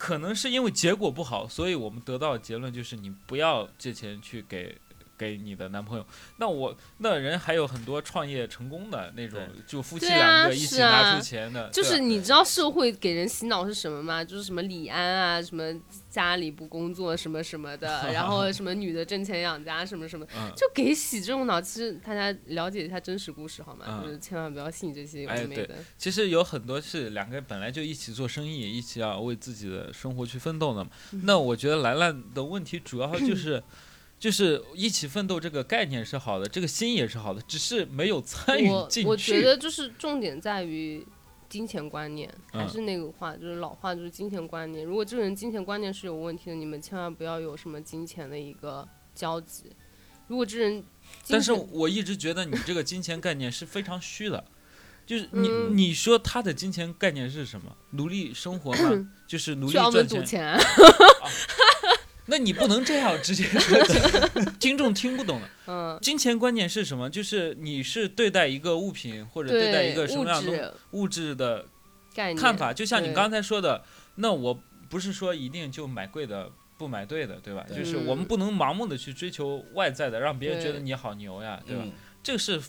可能是因为结果不好，所以我们得到的结论就是你不要借钱去给。给你的男朋友，那我那人还有很多创业成功的那种，就夫妻两个一起拿出钱的，就是你知道社会给人洗脑是什么吗？就是什么李安啊，什么家里不工作什么什么的，然后什么女的挣钱养家什么什么，嗯，就给洗这种脑。其实大家了解一下真实故事好吗？嗯就是千万不要信这些有的没的。其实有很多是两个人本来就一起做生意，一起要为自己的生活去奋斗的嘛。嗯那我觉得兰兰的问题主要就是，就是一起奋斗这个概念是好的，这个心也是好的，只是没有参与我进去。我觉得就是重点在于金钱观念，还嗯是那个话，就是老话，就是金钱观念。如果这个人金钱观念是有问题的，你们千万不要有什么金钱的一个交集。如果这人但是，我一直觉得你这个金钱概念是非常虚的。就是你，嗯你说他的金钱概念是什么？努力生活吗？就是努力赚钱。赌钱啊，那你不能这样直接说，听众听不懂的。嗯，金钱观念是什么？就是你是对待一个物品或者对待一个什么样的物质的看法，就像你刚才说的，那我不是说一定就买贵的，不买对的，对吧？对就是我们嗯不能盲目的去追求外在的，让别人觉得你好牛呀，对吧？嗯，这个是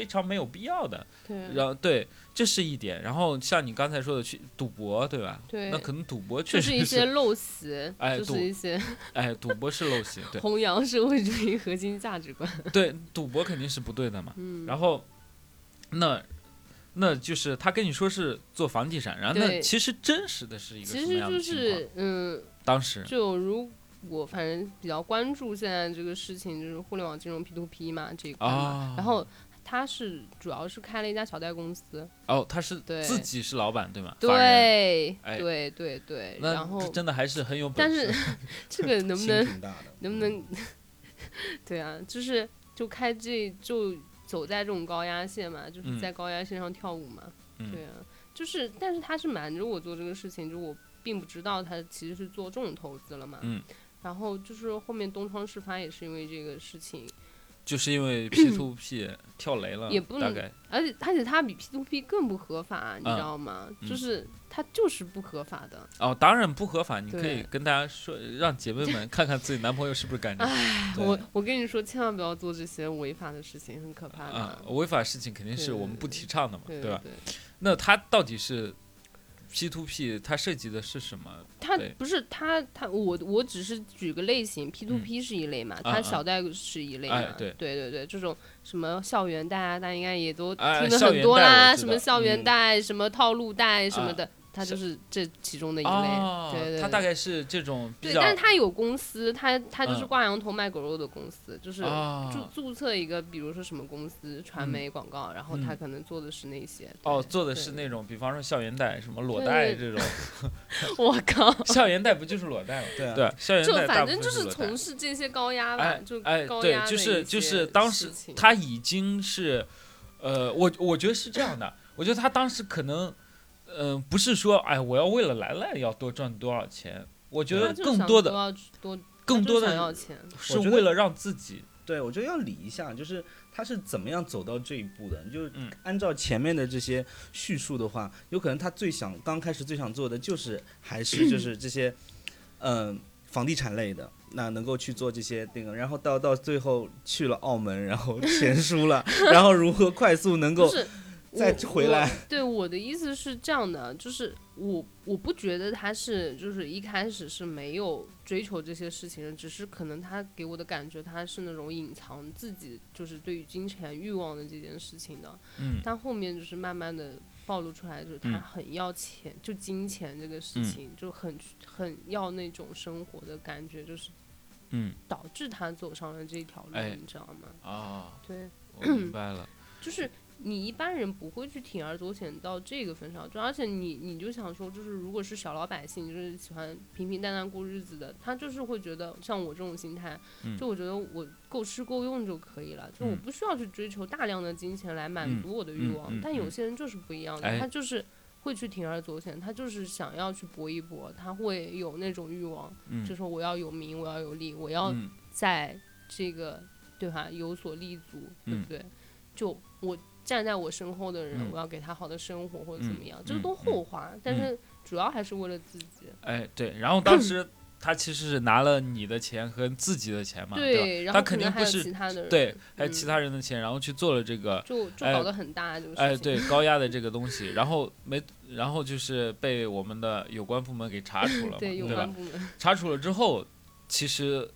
非常没有必要的。对然后对，这是一点。然后像你刚才说的去赌博，对吧？对那可能赌博确实就是一些陋习，哎就是一些哎，赌博是陋习，对弘扬社会主义核心价值观。对，赌博肯定是不对的嘛。嗯，然后，那那就是他跟你说是做房地产，然后那其实真实的是一个什么其实就样的情况？是嗯，当时就如我反正比较关注现在这个事情，就是互联网金融 P to P 嘛这一块嘛，啊，然后他是主要是开了一家小贷公司，哦，他是对。自己是老板对吗？对、哎。对对。对，然后真的还是很有本但。是 这个能不能 能不能，对啊，就是就开这就走在这种高压线嘛，就是嗯。在高压线上跳舞嘛，嗯。对啊，就是但是他是瞒着我做这个事情，就我并不知道他其实是做这种投资了嘛，嗯，然后就是后面东窗事发也是因为这个事情，就是因为 P to P 跳雷了，也不能大概而且而且他比 P to P 更不合法，你嗯知道吗？嗯就是他就是不合法的，哦，当然不合法，你可以跟大家说，让姐妹们看看自己男朋友是不是干这个对我我跟你说，千万不要做这些违法的事情，很可怕的。啊，违法事情肯定是我们不提倡的嘛，对吧？对，那他到底是 P to P，它涉及的是什么？它不是它它我我只是举个类型，P to 嗯 P 是一类嘛，啊啊。他小贷是一类对。对对对，这种什么校园贷啊，大家应该也都哎听得很多啦，什么校园嗯。贷、什么套路贷什么啊。的，它是就是这其中的一类，哦对对，他大概是这种比对，较但是他有公司，他他就是嗯。挂羊头卖狗肉的公司，就是注啊注册一个，比如说什么公司传嗯。媒广告，然后他嗯。可能做的是那些，哦，做的是。那种，比方说校园贷，什么裸贷这种，我靠，校园贷不就是裸贷吗？对啊，对，校园就贷就反正就是从事这些高压吧，哎就哎，对高压，的就是就是当时他已经是，呃，我我觉得是这样的，我觉得他当时可能，呃，不是说哎我要为了来来要多赚多少钱，我觉得更多的多更多他就想要的钱，是。为了让自己，对，我觉得要理一下，就是他是怎么样走到这一步的。就按照前面的这些叙述的话，有可能他最想刚开始最想做的就是还是就 是这些，嗯、房地产类的，那能够去做这些那个，然后到到最后去了澳门，然后 钱输了，然后如何快速能够再我回来我对我的意思是这样的，就是我我不觉得他是就是一开始是没有追求这些事情的，只是可能他给我的感觉他是那种隐藏自己就是对于金钱欲望的这件事情的，嗯但后面就是慢慢的暴露出来，就是他嗯很要钱，就金钱这个事嗯情，就很很要那种生活的感觉，就是嗯导致他走上了这条路，哎你知道吗？啊，对。我明白了。就是你一般人不会去铤而走险到这个份上，就而且你你就想说，就是如果是小老百姓，就是喜欢平平淡淡过日子的，他就是会觉得像我这种心态，嗯就我觉得我够吃够用就可以了，就我嗯不需要去追求大量的金钱来满嗯足我的欲望。但有嗯些人就是不一样的，哎他就是。会去铤而走险，他就是想要去搏一搏，他会有那种欲望，嗯就说我要有名，我要有利，我要嗯在这个对吧有所立足，对嗯不对？就我站在我身后的人，嗯我要给他好的生活或者怎么样，这都后话，但是主要还是为了自己。哎，对，然后当时他其实是拿了你的钱和自己的钱嘛，对他肯定不是其他的人，对，还有嗯其他人的钱，然后去做了这个，就就哎搞得很大这个事情。哎，对，高压的这个东西，然后没，然后就是被我们的有关部门给查处了嘛，对，有吧关？部门查处了之后，其实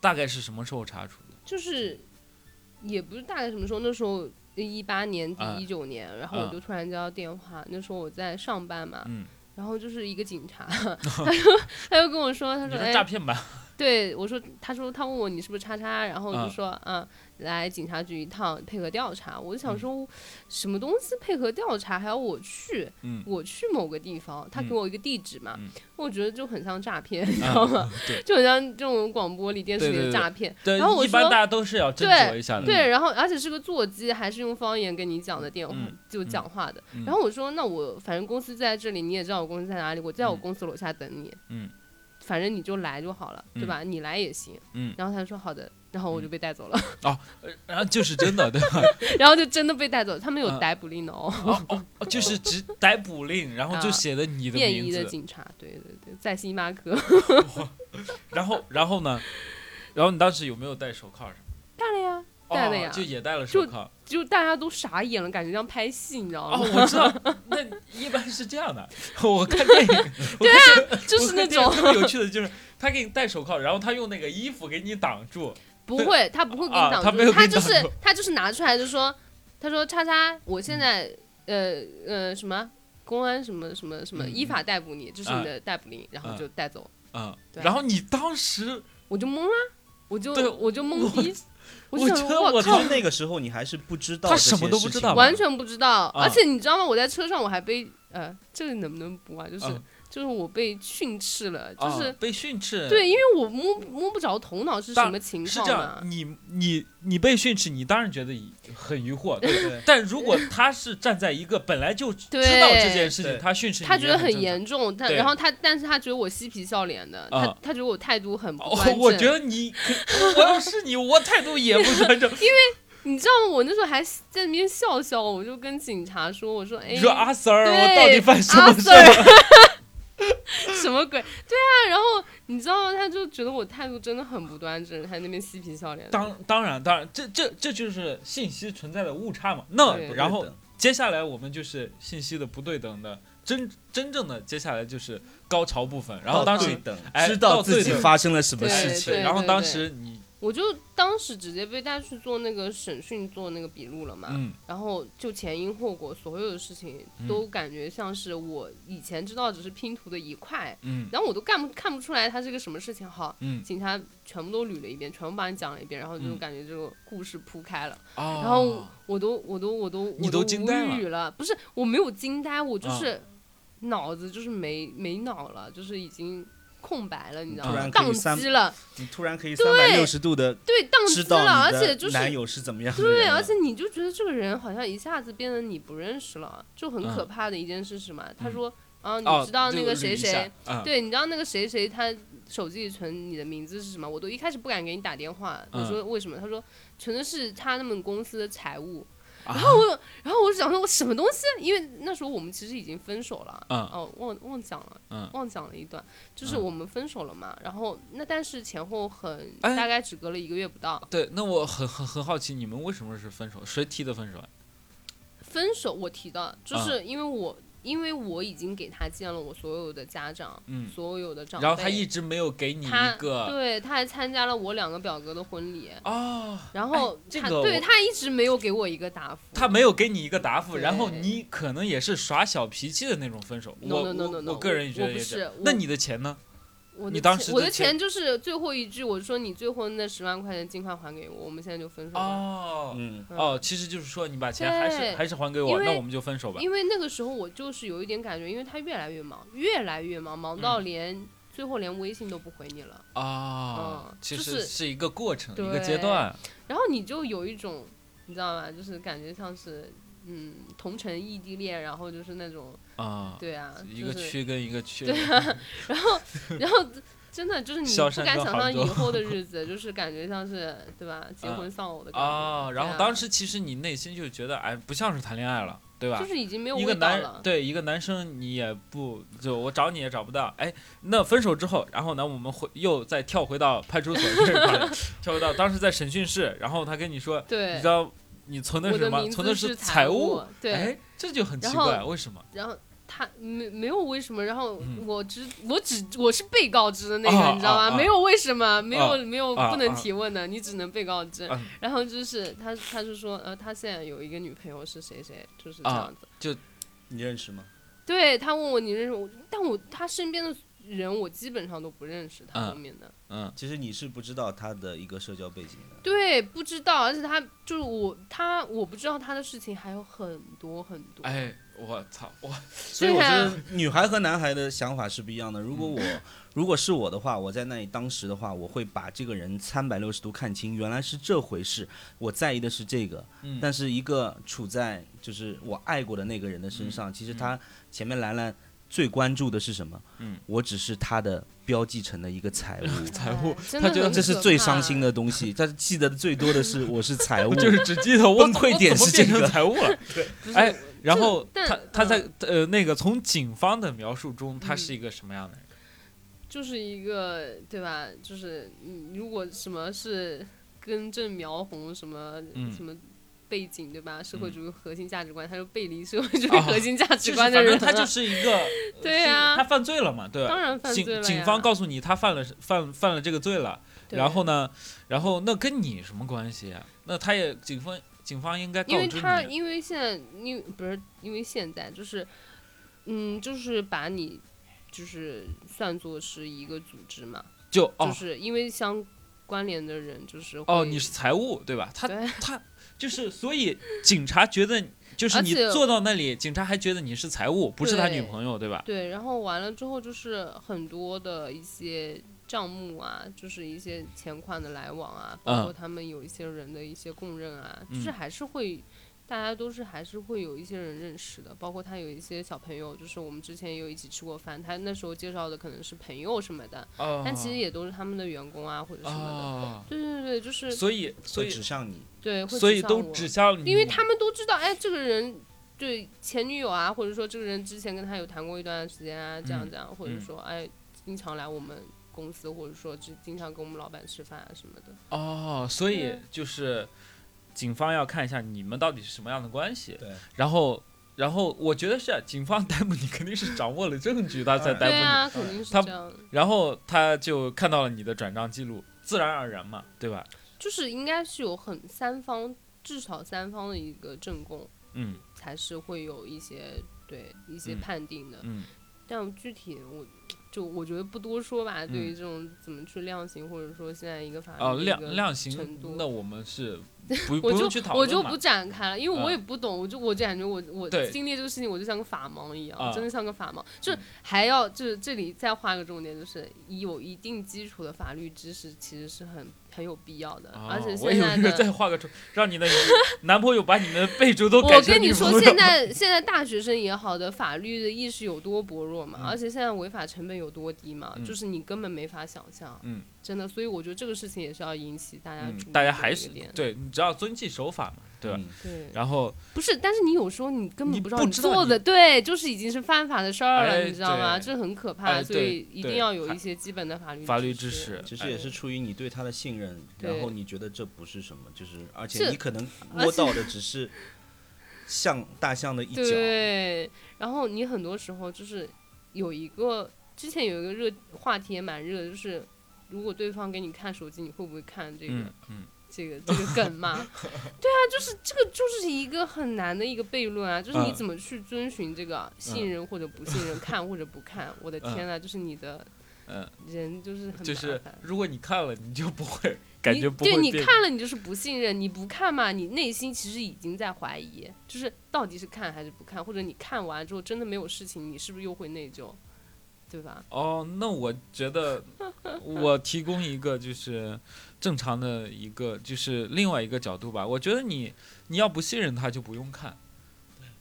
大概是什么时候查处的？就是也不是大概什么时候，那时候一八年底啊一九年，然后我啊就突然接到电话，那时候我在上班嘛，嗯，然后就是一个警察，他就他就跟我说，他说哎诈。骗吧？对，我说，他说他问我你是不是叉叉，然后就说，嗯，来警察局一趟配合调查。我就想嗯说，什么东西配合调查还要我去？嗯我去某个地方，他给嗯我一个地址嘛，嗯我觉得就很像诈骗，你知道吗？就很像这种广播里、电视里的诈骗。对，然后我一般说大家都是要斟对酌一下的。对，然后而且是个座机，还是用方言跟你讲的电话，嗯就讲话的。嗯然后我说，那我反正公司在这里，你也知道我公司在哪里，我在我嗯公司楼下等你。嗯反正你就来就好了，对嗯吧？你来也行。嗯然后他说好的，然后我就被带走了，哦然后就是真的，对吧？然后就真的被带走了。他们有嗯逮捕令的哦，哦就是只逮捕令，然后就啊写的你的便衣名字，的警察，对对对，在星巴克然后然后呢，然后你当时有没有戴手铐什么？戴了呀，戴了呀哦，就也戴了手铐。就大家都傻眼了，感觉像拍戏，你知道吗哦，吗？我知道，那一般是这样的。我看电影，对啊，就是那种特别有趣的，就是他给你戴手铐，然后他用那个衣服给你挡住。不会，他不会给你挡住，啊他就是他就是拿出来就说，他说叉叉，我现在呃呃什么公安什么什么什么嗯依法逮捕你，这是啊你的逮捕令，然后啊就带走，嗯，对然后你当时，我就懵了，我就我就懵逼，我觉得我靠其实那个时候你还是不知道他什么都不知道完全不知道，啊而且你知道吗？我在车上我还被呃，这个能不能播啊？就是、嗯就是我被训斥了，就是、啊被训斥。对，因为我摸摸不着头脑是什么情是这样况嘛，。你你你被训斥，你当然觉得很疑惑，对不对？但如果他是站在一个本来就知道这件事情，他训斥你，他觉得很。严重，但然后他，但是他觉得我嬉皮笑脸的，他啊他觉得我态度很不哦端，正。我觉得你，我要是你，我态度也不端正。因为你知道吗？我那时候还在那边笑笑，我就跟警察说：“我说，哎你，说阿 Sir，我到底犯什么事？什么鬼？对啊，然后你知道吗？他就觉得我态度真的很不端正，还在那边嬉皮笑脸。当当然当然，这这这就是信息存在的误差嘛。那然后接下来我们就是信息的不对等的真真正的接下来就是高潮部分。然后当时对等哎知道自己发生了什么事情，然后当时你我就当时直接被带去做那个审讯，做那个笔录了嘛。嗯然后就前因后果，所有的事情都感觉像是我以前知道只是拼图的一块，嗯然后我都干不看不出来它是个什么事情。好，嗯警察全部都捋了一遍，全部帮你讲了一遍，然后就嗯感觉这个故事铺开了。哦，然后我都我都我都你都我都无惊呆了语了，不是我没有惊呆，我就啊是脑子就是没没脑了，就是已经空白了，你知道突吗？宕机了，你突然可以三百六十度的对，宕知机了，而且就是男友是怎么样的对，而且你就觉得这个人好像一下子变得你不认识了，就很可嗯怕的一件事是什么？他嗯说啊，哦你知道那个谁谁，嗯对，你知道那个谁谁他手机里存你的名字是什么？我都一开始不敢给你打电话，我嗯说为什么？他说存的是他们公司的财务。啊然后我，然后我就想说，我什么东西？因为那时候我们其实已经分手了。嗯哦，忘忘讲了，嗯忘讲了一段，就是嗯我们分手了嘛。然后那但是前后很哎大概只隔了一个月不到。对，那我很很很好奇，你们为什么是分手？谁提的分手啊？分手我提的，就啊是因为我因为我已经给他见了我所有的家长，嗯，所有的长辈。然后他一直没有给你一个对，他还参加了我两个表哥的婚礼，哦，然后哎这他、对他一直没有给我一个答复。他没有给你一个答复，然后你可能也是耍小脾气的那种分手。No, 我 no, no, 我 no, no，我个人觉得是那你的钱呢？我的你当时我的钱钱就是最后一句，我说你最后那十万块钱尽快还给我，我们现在就分手吧。哦嗯，嗯哦，其实就是说你把钱还是还是还给我，那我们就分手吧。因为那个时候我就是有一点感觉，因为他越来越忙，越来越忙，忙到嗯连、最后连微信都不回你了。啊嗯，其就是实是一个过程，一对个阶段。然后你就有一种，你知道吗？就是感觉像是嗯同城异地恋，然后就是那种啊，对啊，一个区跟一个区。对啊，然后然后真的就是你不敢想象以后的日子，就是感觉像是对吧？结婚丧偶的感觉啊，然后当时其实你内心就觉得，哎，不像是谈恋爱了，对吧就？是已经没有一个男。对一个男生，你也不就我找你也找不到，哎，那分手之后，然后呢，我们回又再跳回到派出所这块，跳回到当时在审讯室，然后他跟你说，对，你知道你存的什么？的名字存的是财务，对，哎，这就很奇然后怪，为什么？然后他没没有为什么，然后嗯我只我只我是被告知的那个，啊你知道吗？没有为什么，没有、啊没有啊不能啊提问的，你只能被告知。嗯然后就是他他就说呃他现在有一个女朋友是谁谁，就是这啊样子。就你认识吗？对他问我你认识我，但我他身边的人我基本上都不认识，他嗯后面的。嗯，其实你是不知道他的一个社交背景的。对，不知道，而且他就是我，他我不知道他的事情还有很多很多。哎，我操，我 所以我觉得女孩和男孩的想法是不一样的。如果我如果是我的话，我在那里当时的话，我会把这个人三百六十度看清，原来是这回事。我在意的是这个，嗯但是一个处在就是我爱过的那个人的身上，其实他前面兰兰最关注的是什么？嗯，我只是他的标记成的一个财务。财务他觉得这是最伤心的东西，他记得的最多的是我是财务，就是只记得我崩溃点是这个财务了。对哎然后他他在嗯呃那个从警方的描述中，他嗯是一个什么样的人？就是一个对吧？就是你如果什么是根正苗红，什么、嗯什么背景对吧？社会嗯主义核心价值观，他就背离社会主义啊核心价值观的人他就是一个，对呀。他犯罪了嘛，对吧？当然犯罪警了呀。警方告诉你他犯了犯犯了这个罪了，然后呢，然后那跟你什么关系啊？那他也警方警方应该告因为知你，他因为现在因为不是因为现在就是嗯，就是把你就是算作是一个组织嘛，就就哦是因为相关联的人就是哦，你是财务对吧？他他就是所以警察觉得就是你坐到那里，警察还觉得你是财务，不是他女朋友对吧？对，然后完了之后就是很多的一些账目啊，就是一些钱款的来往啊，包括嗯他们有一些人的一些供认啊，就是嗯还是会。大家都是还是会有一些人认识的，包括他有一些小朋友，就是我们之前也有一起吃过饭，他那时候介绍的可能是朋友什么的，哦，但其实也都是他们的员工啊或者什么的。哦，对对对，就是所以所会以指向你。对，会所以都指向你，因为他们都知道，哎，这个人对前女友啊，或者说这个人之前跟他有谈过一段时间啊，这样嗯这样，或者嗯说哎，经常来我们公司，或者说只经常跟我们老板吃饭啊什么的。哦，所以就是警方要看一下你们到底是什么样的关系，对，然后。然后我觉得是警方逮捕你，肯定是掌握了证据，他才逮捕你。啊，肯定是他这样。然后他就看到了你的转账记录，自然而然嘛，对吧？就是应该是有很三方，至少三方的一个证供，嗯才是会有一些对一些嗯判定的。嗯但具体我就我觉得不多说吧。对于嗯这种怎么去量刑，或者说现在一个法律哦，量的一个量刑程度，那我们是 不我就不用去讨论我就不展开了，因为我嗯也不懂，我就我就感觉我我经历这个事情，我就像个法盲一样，啊真的像个法盲。就是还要就是这里再画个重点，就是有一定基础的法律知识，其实是很很有必要的。而且现在 再，画个重，让你的男朋友把你的备注都改我跟你说，现在现在大学生也好的法律的意识有多薄弱嘛，嗯而且现在违法成本有多低嘛，嗯就是你根本没法想象。嗯真的，所以我觉得这个事情也是要引起大家注意大家还是对你只要遵纪守法嘛，对吧？嗯。对，然后不是，但是你有时候你根本不知道不知道你做的，对，就是已经是犯法的事儿了，哎你知道吗？这很可怕，所以一定要有一些基本的法律法律知知识其实也是出于你对他的信任，然后你觉得这不是什么，就是而且你可能摸到的只是象大象的一角，对，然后你很多时候就是有一个之前有一个热话题也蛮热，就是如果对方给你看手机，你会不会看这个、嗯嗯，这个这个梗嘛？对啊，就是这个就是一个很难的一个悖论啊，就是你嗯怎么去遵循这个信任或者不信任，看或者不看？我的天呐，就是你的嗯，人就是很就是麻烦。如果你看了，你就不会感觉不会对你看了，你就是不信任；你不看嘛，你内心其实已经在怀疑，就是到底是看还是不看，或者你看完之后真的没有事情，你是不是又会内疚，对吧？哦，那我觉得 我提供一个就是正常的一个就是另外一个角度吧。我觉得你你要不信任他就不用看，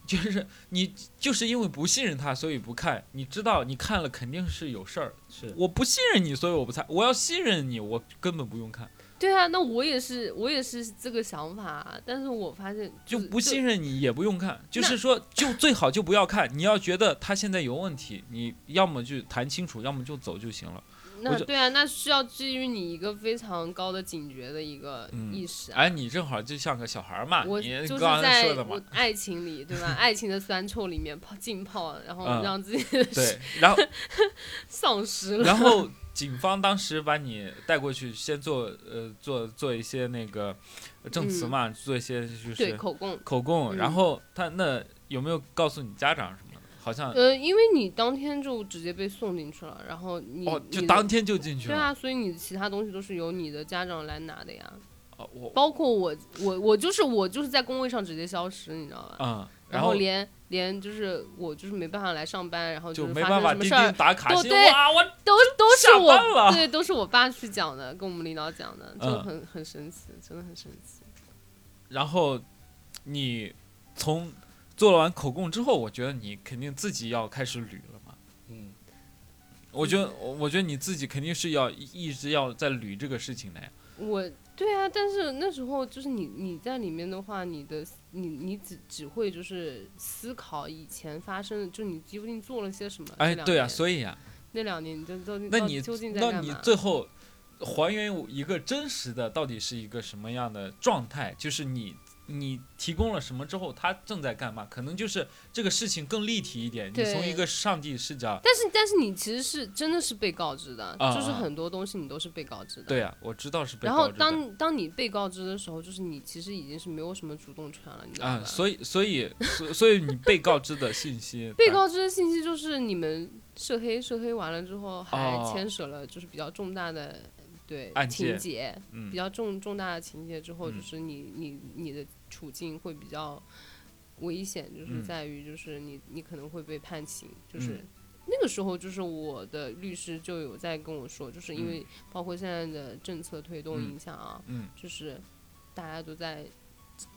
就是你就是因为不信任他所以不看。你知道你看了肯定是有事儿。是我不信任你，所以我不猜。我要信任你，我根本不用看。对啊，那我也是，我也是这个想法，啊但是我发现就是不信任你也不用看，就是说就最好就不要看。你要觉得他现在有问题，你要么就谈清楚，要么就走就行了。那对啊，那需要基于你一个非常高的警觉的一个嗯意识、啊。哎，你正好就像个小孩嘛，我就是你刚才在说的嘛，爱情里，对吧？爱情的酸臭里面泡浸泡，然后嗯让自己对，然后 丧失了。然后警方当时把你带过去，先做呃做做一些那个证词嘛，做一些就是口供，口供，嗯然后他那有没有告诉你家长什么的？好像呃，因为你当天就直接被送进去了，然后你就当天就进去了。对啊，所以你其他东西都是由你的家长来拿的呀，哦，我包括我，我我就是我就是在工位上直接消失，你知道吧？嗯，然然后连连就是我就是没办法来上班，然后就没办法钉钉打卡，都对，我都都是我对都是我爸去讲的，跟我们领导讲的，就嗯很很神奇，真的很神奇。然后你从做了完口供之后，我觉得你肯定自己要开始捋了嘛。嗯，我觉得，我我觉得你自己肯定是要一一直要在捋这个事情的呀。我对啊，但是那时候就是你你在里面的话，你的你你只只会就是思考以前发生的，就你究竟做了些什么。哎，对啊，所以啊、那两年你就究竟那你到究竟在那你？最后还原一个真实的到底是一个什么样的状态？就是你你提供了什么之后，他正在干嘛？可能就是这个事情更立体一点。你从一个上帝视角，但是但是你其实是真的是被告知的，啊就是啊很多东西你都是被告知的。对呀、我知道是被然后告知的当当你被告知的时候，就是你其实已经是没有什么主动权了，你知道啊，吧？所以所以所所以你被告知的信息，被告知的信息就是你们涉黑，涉黑完了之后还哦牵扯了就是比较重大的对情节，嗯比较重重大的情节之后，嗯就是你你你的处境会比较危险，就是嗯在于就是你你可能会被判刑，就是。嗯那个时候，就是我的律师就有在跟我说，就是因嗯为包括现在的政策推动嗯影响啊，嗯就是大家都在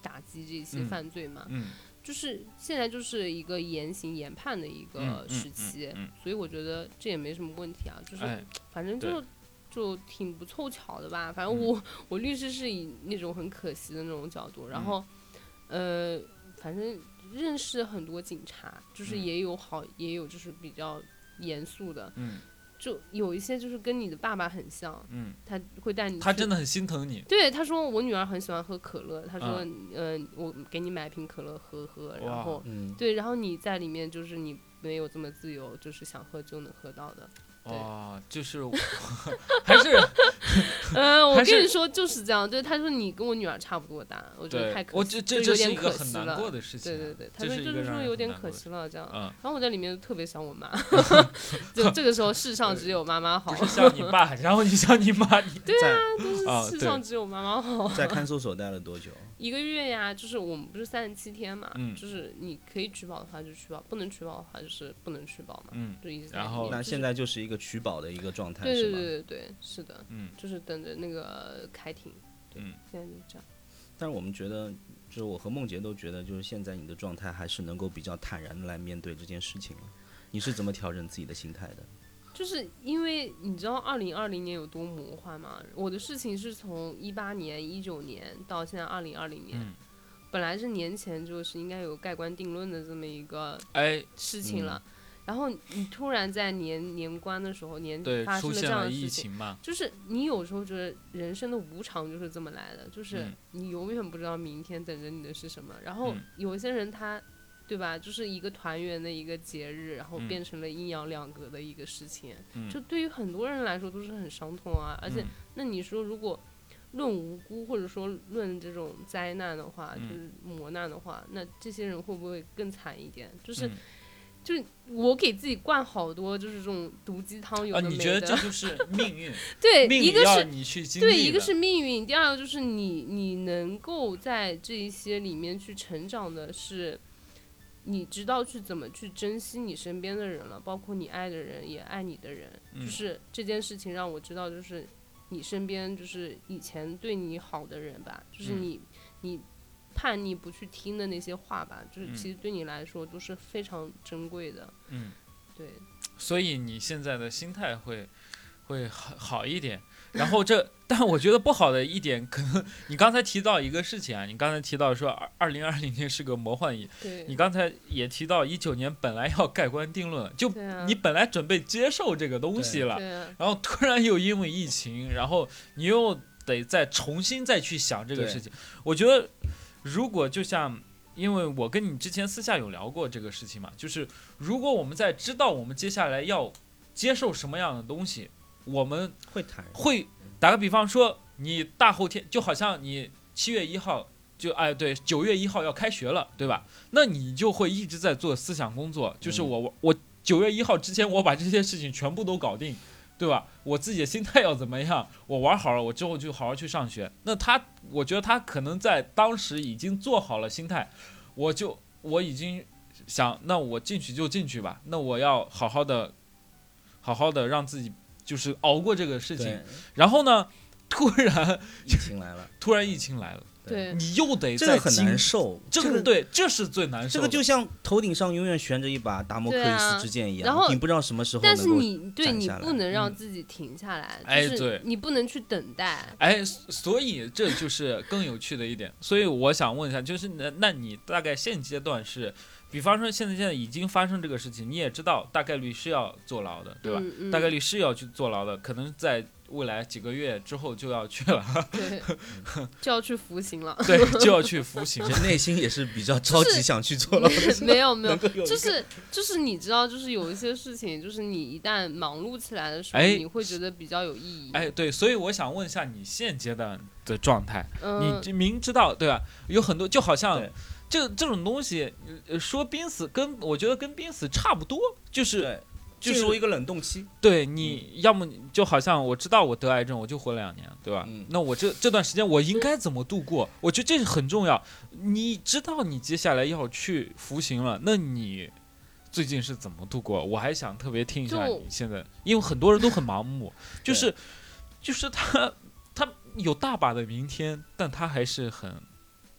打击这些嗯犯罪嘛，嗯就是现在就是一个严刑严判的一个时期，所以我觉得这也没什么问题啊，就是哎，反正就就挺不凑巧的吧。反正我、我律师是以那种很可惜的那种角度，然后、呃，反正认识很多警察，就是嗯。也有好，也有就是比较严肃的，嗯。就有一些就是跟你的爸爸很像，嗯，他会带你他真的很心疼你，对，他说我女儿很喜欢喝可乐，他说，嗯。嗯、我给你买瓶可乐喝喝，然后嗯，对，然后你在里面就是你没有这么自由，就是想喝就能喝到的。对哇，就是 还是嗯，我跟你说就是这样。对，他说你跟我女儿差不多大，我觉得太对，我可惜，这这这是就有点可一个很难惜了。过的事情啊，对对对，他说就是说有点可惜了，这样。嗯，然后我在里面特别想我妈，就这个时候世上只有妈妈好不，是像你爸，然后你像你妈，你在啊，对世上，只有妈妈好。在看守所待了多久？一个月呀，就是我们不是三十七天嘛，嗯就是你可以取保的话就取保，不能取保的话就是不能取保嘛，嗯就一直在然后就是那现在就是一个取保的一个状态，对对是吧？对对对，是的，嗯就是等着那个开庭，对，嗯现在就是这样。但是我们觉得，就是我和梦洁都觉得，就是现在你的状态还是能够比较坦然的来面对这件事情了。你是怎么调整自己的心态的？就是因为你知道二零二零年有多魔幻吗？我的事情是从一八年、一九年到现在二零二零年，嗯本来是年前就是应该有盖棺定论的这么一个事情了，然后你突然在年年关的时候，年对，发生了这出现了疫样的事情，就是你有时候觉得人生的无常就是这么来的，就是嗯你永远不知道明天等着你的是什么。然后嗯有一些人他，对吧？就是一个团圆的一个节日，然后嗯变成了阴阳两隔的一个事情，嗯就对于很多人来说都是很伤痛啊。而且嗯，那你说如果论无辜或者说论这种灾难的话，嗯就是磨难的话，那这些人会不会更惨一点？就是。嗯就是我给自己灌好多就是这种毒鸡汤，有啊，的没的。你觉得这就是命运？对，一个是你去经历对，一个是命运，第二个就是你你能够在这一些里面去成长的是，你知道去怎么去珍惜你身边的人了，包括你爱的人也爱你的人，嗯。就是这件事情让我知道，就是你身边就是以前对你好的人吧，就是嗯。你、你叛逆不去听的那些话吧，就是嗯。其实对你来说都是非常珍贵的，嗯，对，所以你现在的心态会会好好一点。然后这，但我觉得不好的一点，可能你刚才提到一个事情啊，你刚才提到说二二零二零年是个魔幻年，你刚才也提到一九年本来要盖棺定论了，就你本来准备接受这个东西了，啊，然后突然又因为疫情，然后你又得再重新再去想这个事情。我觉得，如果就像，因为我跟你之前私下有聊过这个事情嘛，就是如果我们在知道我们接下来要接受什么样的东西，我们会谈，会打个比方说，你大后天就好像你七月一号就哎对，九月一号要开学了，对吧？那你就会一直在做思想工作，就是我我九月一号之前我把这些事情全部都搞定。对吧？我自己的心态要怎么样？我玩好了，我之后就好好去上学。那他，我觉得他可能在当时已经做好了心态，我就我已经想，那我进去就进去吧。那我要好好的，好好的让自己就是熬过这个事情。然后呢，突然疫情来了，突然疫情来了，对，你又得这个很再难受，这这个个对，这是最难受的。这个就像头顶上永远悬着一把达摩克里对啊斯之剑一样，然后你不知道什么时候但是能够你对你不能让嗯自己停下来，哎对就是你不能去等待。哎，所以这就是更有趣的一点。所以我想问一下，就是那那你大概现阶段是，比方说现在现在已经发生这个事情，你也知道大概率是要坐牢的，对吧？嗯嗯、大概率是要去坐牢的，可能在未来几个月之后就要去了，对，就要去服刑了。对，就要去服刑内心也是比较着急想去坐牢的，没有没有就是就是你知道，就是有一些事情，就是你一旦忙碌起来的时候，哎你会觉得比较有意义。哎，对，所以我想问一下你现阶段的状态，嗯你，这明知道对吧？有很多就好像对这这种东西，呃说濒死跟我觉得跟濒死差不多，就是，就是进入一个冷冻期，对你要么你就好像我知道我得癌症，我就活两年，对吧？嗯那我这这段时间我应该怎么度过？我觉得这是很重要。你知道你接下来要去服刑了，那你最近是怎么度过？我还想特别听一下你现在，因为很多人都很盲目，就是就是他他有大把的明天，但他还是很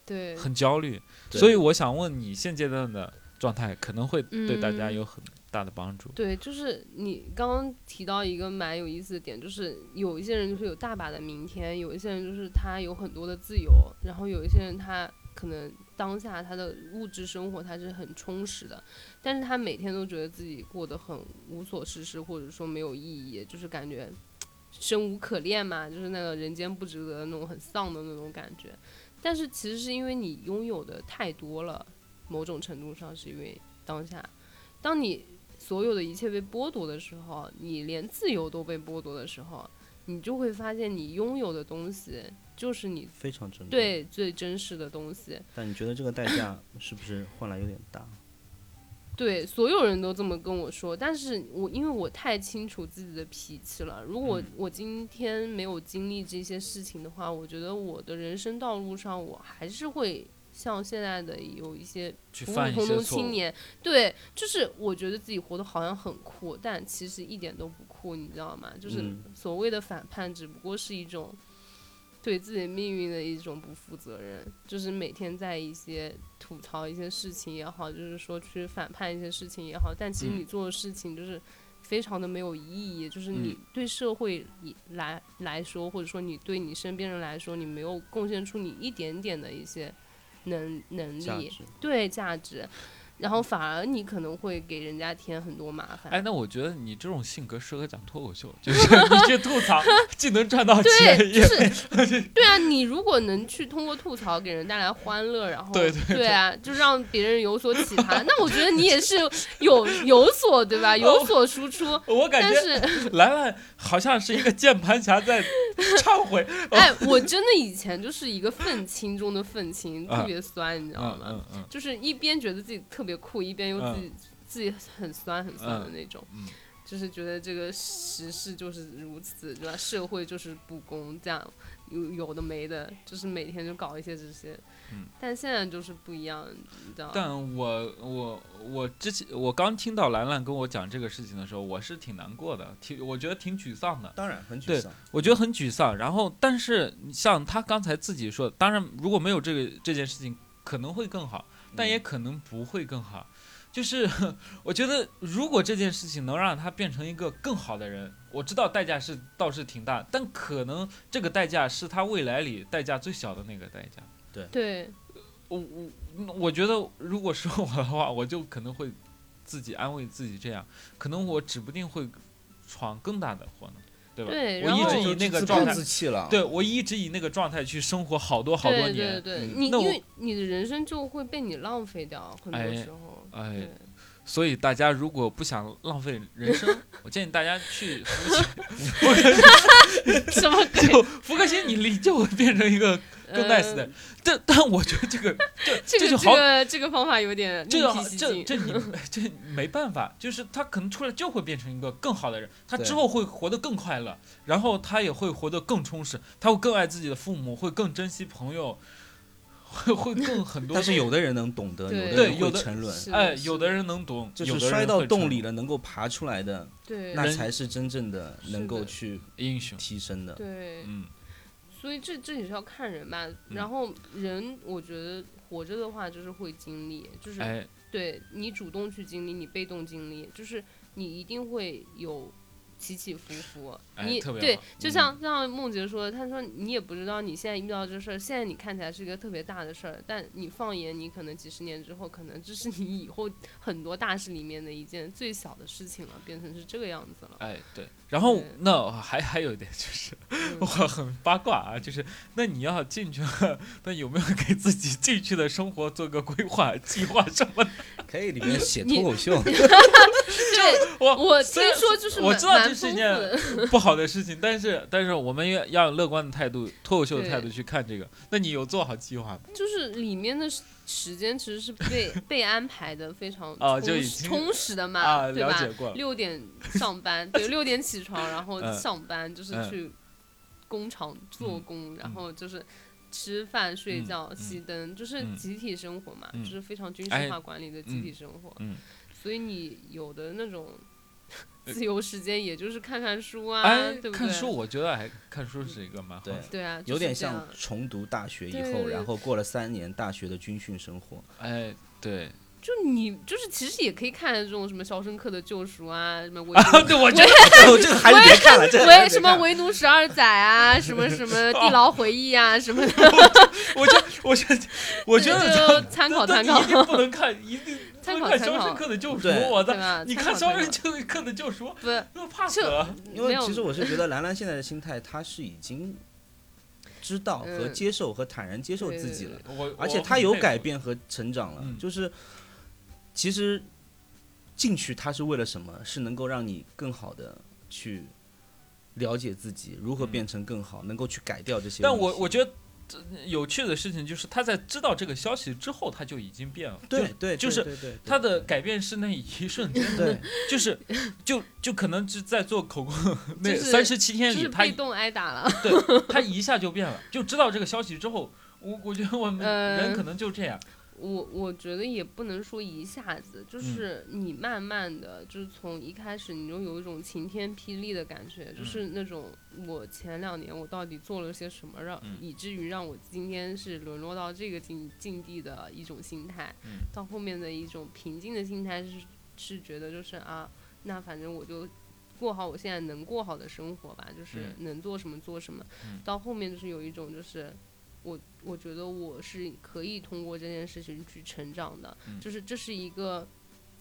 对，很焦虑。所以我想问你现阶段的状态，可能会对大家嗯有很大的帮助。对，就是你刚刚提到一个蛮有意思的点，就是有一些人就是有大把的明天，有一些人就是他有很多的自由，然后有一些人他可能当下他的物质生活他是很充实的，但是他每天都觉得自己过得很无所事事，或者说没有意义，就是感觉生无可恋嘛，就是那个人间不值得那种很丧的那种感觉。但是其实是因为你拥有的太多了，某种程度上是因为当下，当你所有的一切被剥夺的时候，你连自由都被剥夺的时候，你就会发现你拥有的东西就是你非常珍贵。，对最真实的东西。但你觉得这个代价是不是换来有点大？对，所有人都这么跟我说，但是我因为我太清楚自己的脾气了。如果嗯我今天没有经历这些事情的话，我觉得我的人生道路上，我还是会像现在的有一些普普通通。青年，对，就是我觉得自己活得好像很酷，但其实一点都不酷，你知道吗？就是嗯所谓的反叛，只不过是一种对自己命运的一种不负责任，就是每天在一些吐槽一些事情也好，就是说去反叛一些事情也好，但其实嗯你做的事情就是。非常的没有意义，就是你嗯对社会以来来说，或者说你对你身边人来说，你没有贡献出你一点点的一些能能力，价值对价值，然后反而你可能会给人家添很多麻烦。哎，那我觉得你这种性格适合讲脱口秀，就是你去吐槽，既能赚到钱，就是对啊，你如果能去通过吐槽给人带来欢乐，然后对对啊，就让别人有所启发，那我觉得你也是有有所对吧？有所输出。我感但觉是，兰兰好像是一个键盘侠在忏悔，哎，我真的以前就是一个愤青中的愤青，啊特别酸，你知道嗯吗？嗯嗯就是一边觉得自己特别酷，一边又自己、自己很酸很酸的那种。嗯就是觉得这个时事就是如此，对吧？社会就是不公，这样有有的没的，就是每天就搞一些这些。嗯但现在就是不一样，你知道？但我我我之前我刚听到兰兰跟我讲这个事情的时候，我是挺难过的，挺我觉得挺沮丧的。当然很沮丧。我觉得很沮丧。然后，但是像他刚才自己说，当然如果没有这个这件事情，可能会更好，但也可能不会更好。就是我觉得，如果这件事情能让他变成一个更好的人，我知道代价是倒是挺大，但可能这个代价是他未来里代价最小的那个代价。对，我我我觉得，如果是我的话，我就可能会自己安慰自己这样，可能我指不定会闯更大的祸呢，对吧？对我一直以那个状态。对，我一直以那个状态去生活好多好多年，对对，对你因为你的人生就会被你浪费掉，很多哎时候。哎对，所以大家如果不想浪费人生，我建议大家去福 什么福克星，你离就会变成一个更 nice 的呃。但但我觉得这个这这个就好，这个这个方法有点这个另辟蹊径。这这你 这没办法，就是他可能出来就会变成一个更好的人，他之后会活得更快乐，然后他也会活得更充实，他会更爱自己的父母，会更珍惜朋友，会会更很多。但是有的人能懂得，有的人对有的会沉沦，哎，有的人能懂，就有的人是摔到洞里了能够爬出来的，对那才是真正的能够去英雄。提升的。对，嗯，所以这这也是要看人吧。然后人，我觉得活着的话就是会经历，就是哎，对你主动去经历，你被动经历，就是你一定会有起起伏伏。哎你对就像像梦洁说的，她说你也不知道你现在遇到这事儿，现在你看起来是一个特别大的事儿，但你放眼你可能几十年之后，可能这是你以后很多大事里面的一件最小的事情了，变成是这个样子了。哎，对，然后对那还还有一点就是，嗯 我很八卦啊，就是那你要进去了，那有没有给自己进去的生活做个规划、计划什么的？可以里面写脱口秀，对，我我听虽说就是我知道这是一件不好的事情，但是但是我们要要用乐观的态度、脱口秀的态度去看这个。那你有做好计划吗？就是里面的时时间其实是被 被安排的非常哦充实就已经充实的嘛，啊，对吧。六点上班，对，六点起床，然后嗯。上班，就是嗯。去工厂做工，然后就是吃饭、睡嗯觉、嗯熄灯，就是嗯。集体生活嘛，嗯。就是非常军哎事化管理的集体生活。嗯，所以你有的那种自由时间，也就是看看书啊，哎，对不对？看书，我觉得还看书是一个蛮好对的。对啊，有点像重读大学以后，然后过了三年大学的军训生活。哎，对。就你就是其实也可以看这种什么《肖申克的救赎》啊，什么维 啊，对，我觉得哦，这个还是别看了，这个还维什么是别看了维奴十二载啊，什么什么地牢回忆啊，什么的，我觉得，我觉得，我觉得就参考参考一定不能看，一定不参能看《考参考肖申克的救赎》。对我的！你看《肖申克的救赎》，不是那怕死。因为其实我是觉得兰兰现在的心态，她是已经知道和嗯接受和坦然接受自己了，我而且她有改，变和成长了。嗯就是其实进去她是为了什么？是能够让你更好的去了解自己，如何嗯变成更好，能够去改掉这些。但我我觉得。这有趣的事情就是，他在知道这个消息之后，他就已经变了。就对对，就是他的改变是那一瞬间，对 就是就就可能就在做口供那三十七天里，他被动挨打了。对他一下就变了，就知道这个消息之后，我我觉得我们呃人可能就这样。我我觉得也不能说一下子，就是你慢慢的，就是从一开始你就有一种晴天霹雳的感觉，就是那种我前两年我到底做了些什么让，嗯。以至于让我今天是沦落到这个境境地的一种心态，嗯。到后面的一种平静的心态是是觉得就是啊，那反正我就。过好我现在能过好的生活吧，就是嗯。能做什么做什么。嗯。到后面就是有一种就是我我觉得我是可以通过这件事情去成长的，嗯就是这是一个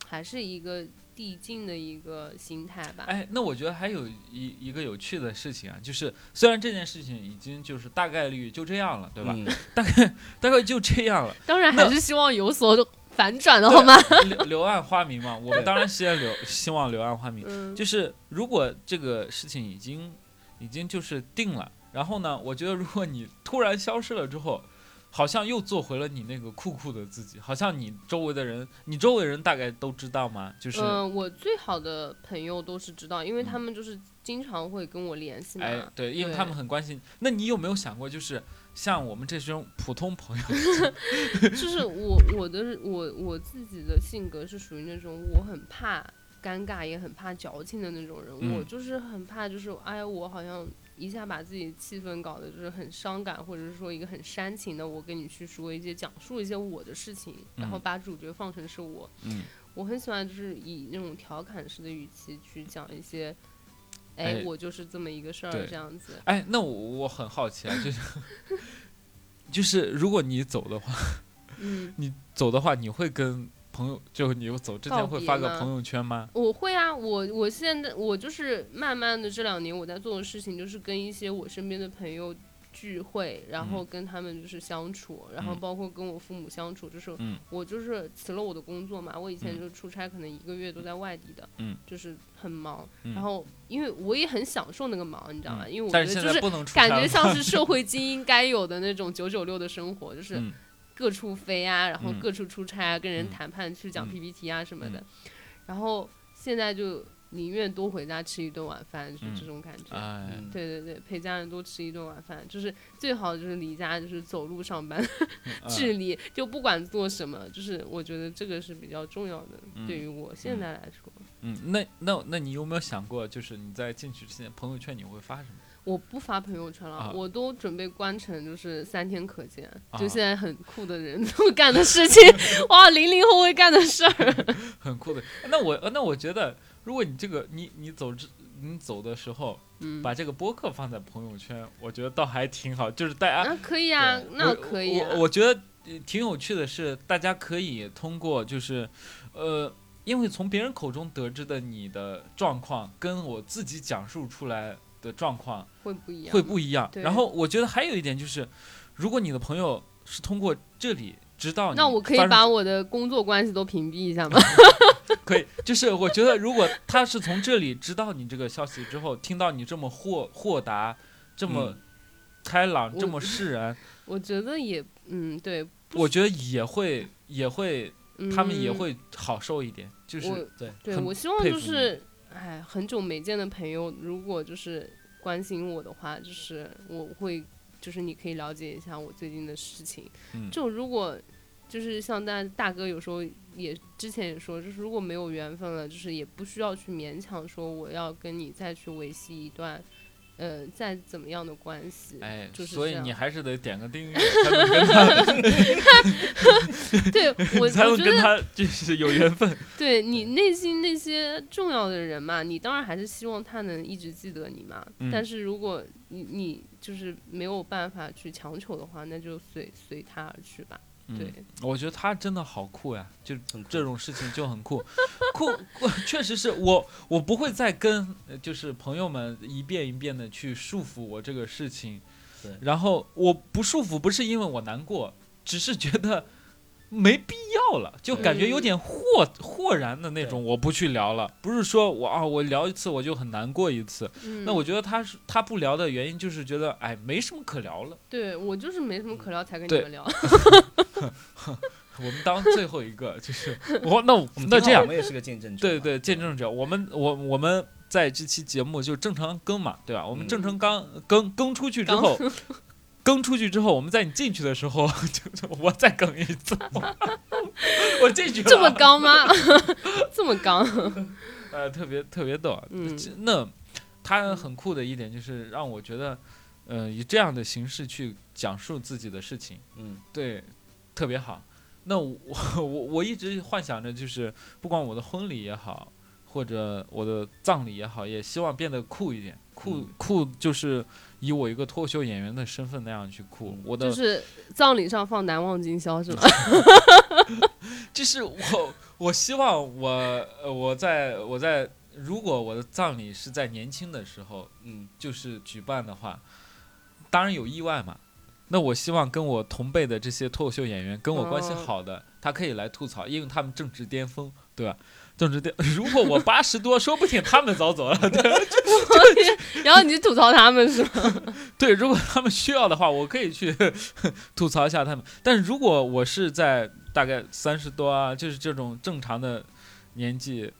还是一个递进的一个心态吧。哎，那我觉得还有一一个有趣的事情啊，就是虽然这件事情已经就是大概率就这样了，对吧？嗯 大概就这样了，当然还是希望有所反转的好吗？柳柳暗花明嘛，我们当然希望柳希望柳暗花明。嗯，就是如果这个事情已经已经就是定了，然后呢，我觉得如果你突然消失了之后，好像又做回了你那个酷酷的自己，好像你周围的人，你周围人大概都知道吗？就是、嗯，我最好的朋友都是知道，因为他嗯们就是经常会跟我联系嘛。哎，对，因为他们很关心。那你有没有想过，就是像我们这种普通朋友，就是我我的我我自己的性格是属于那种我很怕尴尬，也很怕矫情的那种人。嗯我就是很怕，就是哎，我好像一下把自己气氛搞得就是很伤感，或者是说一个很煽情的，我跟你去说一些讲述一些我的事情，然后嗯把主角放成是我。嗯，我很喜欢就是以那种调侃式的语气去讲一些。哎哎，我就是这么一个事儿，这样子。哎，那我我很好奇啊，就是 就是如果你走的话，嗯，你走的话，你会跟朋友，就你走之前会发个朋友圈吗？我会啊，我我现在我就是慢慢的这两年我在做的事情，就是跟一些我身边的朋友聚会，然后跟他们就是相处，然后嗯。包括跟我父母相处，就是嗯。我就是辞了我的工作嘛，我以前嗯。就出差，可能一个月都在外地的，嗯，就是很忙，嗯。然后因为我也很享受那个忙，你知道吗？嗯。因为我觉得就是感觉 像是社会精英该有的那种九九六的生活，就是嗯各处飞啊，然后嗯。各处出差啊，跟人嗯。谈判去讲嗯。PPT 啊什么的嗯，然后现在就宁愿多回家吃一顿晚饭，就是嗯。这种感觉。对对对，陪家人多吃一顿晚饭，就是最好就是离家就是走路上班，嗯距离就不管做什么，就是我觉得这个是比较重要的，嗯对于我现在来说。嗯，那那那你有没有想过，就是你在进去之前，朋友圈你会发什么？我不发朋友圈了，啊我都准备关成就是三天可见，啊就现在很酷的人会干的事情，哇，零零后会干的事儿。很酷的。那我呃那我觉得，如果你这个你你走之你走的时候，嗯，把这个播客放在朋友圈，我觉得倒还挺好，就是大家啊，可以啊，那可以啊我。我觉得呃挺有趣的是，大家可以通过就是，呃，因为从别人口中得知的你的状况，跟我自己讲述出来的状况会不一样，会不一样。然后我觉得还有一点就是，如果你的朋友是通过这里知道你那我可以把我的工作关系都屏蔽一下吗？可以，就是我觉得，如果他是从这里知道你这个消息之后，听到你这么豁豁达，这么嗯开朗，我这么释然，我觉得也，嗯，对，我觉得也会也会，嗯、他们也会好受一点。就是对，对很我希望佩服就是，哎，很久没见的朋友，如果就是关心我的话，就是我会，就是你可以了解一下我最近的事情。嗯就如果就是像大大哥有时候也之前也说，就是如果没有缘分了，就是也不需要去勉强说我要跟你再去维系一段。呃，再怎么样的关系，哎，就是所以你还是得点个订阅，才能跟他，对我，才能我觉得跟他就是有缘分。对你内心那些重要的人嘛，你当然还是希望他能一直记得你嘛。嗯但是如果你你就是没有办法去强求的话，那就随随他而去吧。对。嗯，我觉得他真的好酷呀，就这种事情就很酷，酷酷，确实是我我不会再跟呃就是朋友们一遍一遍的去束缚我这个事情。对，然后我不束缚不是因为我难过，只是觉得没必要了，就感觉有点豁豁然的那种，我不去聊了，不是说我啊我聊一次我就很难过一次，嗯，那我觉得他是他不聊的原因就是觉得哎没什么可聊了，对我就是没什么可聊才跟你们聊。我们当最后一个就是 我那我那这样。我。们也是个见证者。对对，见证者，我们我我们在这期节目就正常更嘛，对吧？我们嗯。正常刚更更出去之后，更出去之后，我们在你进去的时候，就就我再更一次，我进去这么刚吗？这么刚？呃，特别特别逗啊。嗯那他很酷的一点就是让我觉得，呃，以这样的形式去讲述自己的事情，嗯，对，特别好。那我我我一直幻想着，就是不管我的婚礼也好，或者我的葬礼也好，也希望变得酷一点。酷嗯酷就是以我一个脱口秀演员的身份那样去哭嗯。我的就是葬礼上放《难忘今宵》是吗？就是我，我希望我，呃，我在我在，如果我的葬礼是在年轻的时候，嗯，就是举办的话，当然有意外嘛。那我希望跟我同辈的这些脱口秀演员，跟我关系哦好的，他可以来吐槽，因为他们正值巅峰，对吧？正值巅，如果我八十多，说不定他们早走了，对然后你吐槽他们是吗？对。如果他们需要的话，我可以去吐槽一下他们。但是如果我是在大概三十多啊，就是这种正常的年纪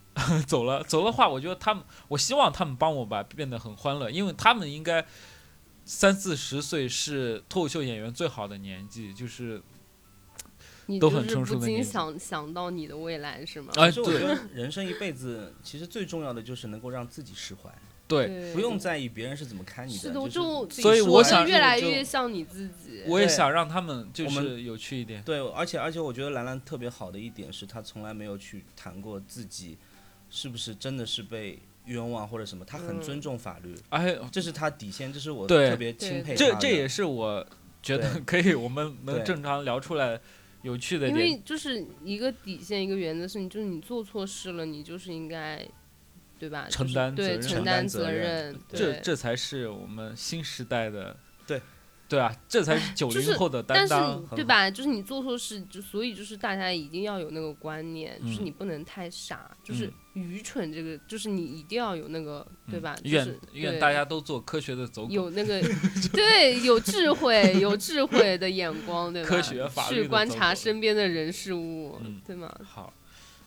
走了走的话，我觉得他们，我希望他们帮我吧变得很欢乐，因为他们应该三四十岁是脱口秀演员最好的年纪，就是你都很就是不成熟的年纪禁想想到你的未来是吗？哎其实我觉对得人生一辈子，其实最重要的就是能够让自己释怀，对。不用在意别人是怎么看你是的，所以我想越来越像你自己。我也想让他们就是有趣一点，对，而且而且我觉得兰兰特别好的一点是，她从来没有去谈过自己是不是真的是被冤枉或者什么，她很嗯尊重法律，哎，这是她底线，这是我对特别钦佩的这这也是我觉得可以，我们能正常聊出来有趣的因点。为就是一个底线，一个原则是你就是你做错事了，你就是应该，对吧？承担对担责任承担承担责任任，这。这才是我们新时代的，对对啊，这才是九零后的担但是对吧？就是你做错事，就所以就是大家一定要有那个观念，就是嗯你不能太傻，就是嗯愚蠢这个，就是你一定要有那个，对吧？就愿是愿对大家都做科学的走狗。有那个 对有智慧、有智慧的眼光，对吧？科学法律去观察身边的人事物，嗯对吗？好，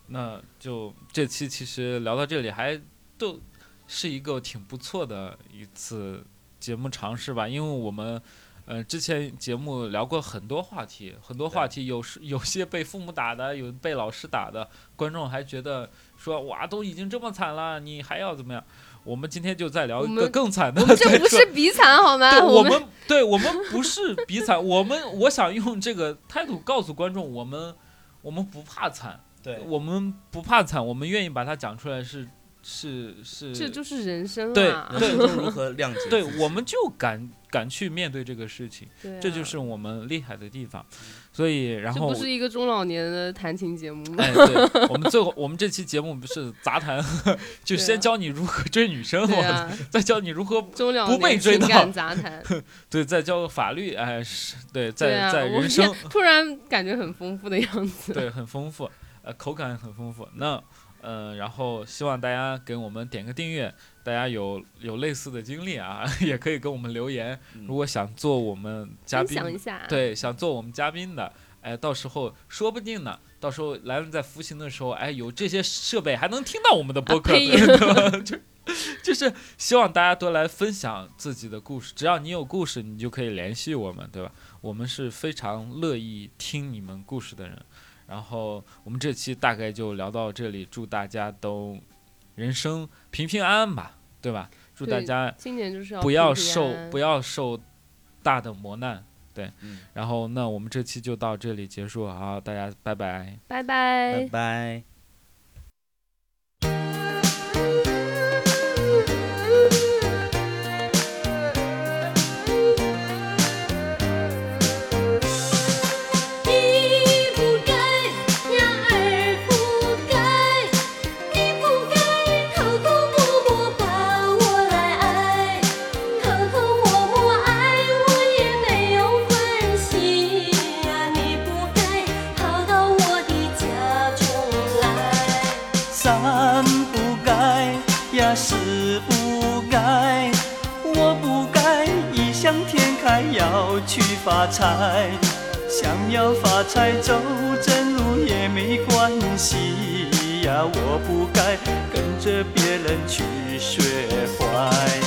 那就这期其实聊到这里，还都是一个挺不错的一次节目尝试吧，因为我们。呃，之前节目聊过很多话题，很多话题有时有些被父母打的，有被老师打的，观众还觉得说哇，都已经这么惨了，你还要怎么样？我们今天就再聊一个更惨的。我们这不是比惨好吗？我们们，对我们不是比惨，我们我想用这个态度告诉观众，我们我们不怕惨，对我们不怕惨，我们愿意把它讲出来是，是是这就是人生对啊！人生如何谅解对自，己我们就敢敢去面对这个事情，这就是我们厉害的地方。所以，然后这不是一个中老年的弹琴节目吗？哎，对，我们最后我们这期节目不是杂谈，就先教你如何追女生，对我啊，再教你如何不被追到情感杂谈，对，再教法律，哎，是对，对在啊，在人生。突然感觉很丰富的样子。对，很丰富，呃，口感很丰富。那，呃，然后希望大家给我们点个订阅，大家有有类似的经历啊，也可以跟我们留言。嗯如果想做我们嘉宾，享一下，，对，想做我们嘉宾的，哎，到时候说不定呢，到时候来人在服刑的时候，哎，有这些设备还能听到我们的播客，呸对吧？就就是希望大家多来分享自己的故事，只要你有故事，你就可以联系我们，对吧？我们是非常乐意听你们故事的人。然后我们这期大概就聊到这里，祝大家都人生平平安安吧，对吧？祝大家今年就是要不要受不要受大的磨难，对。嗯然后那我们这期就到这里结束，好，大家拜拜。拜拜拜。拜。才走正路也没关系呀，我不该跟着别人去学坏。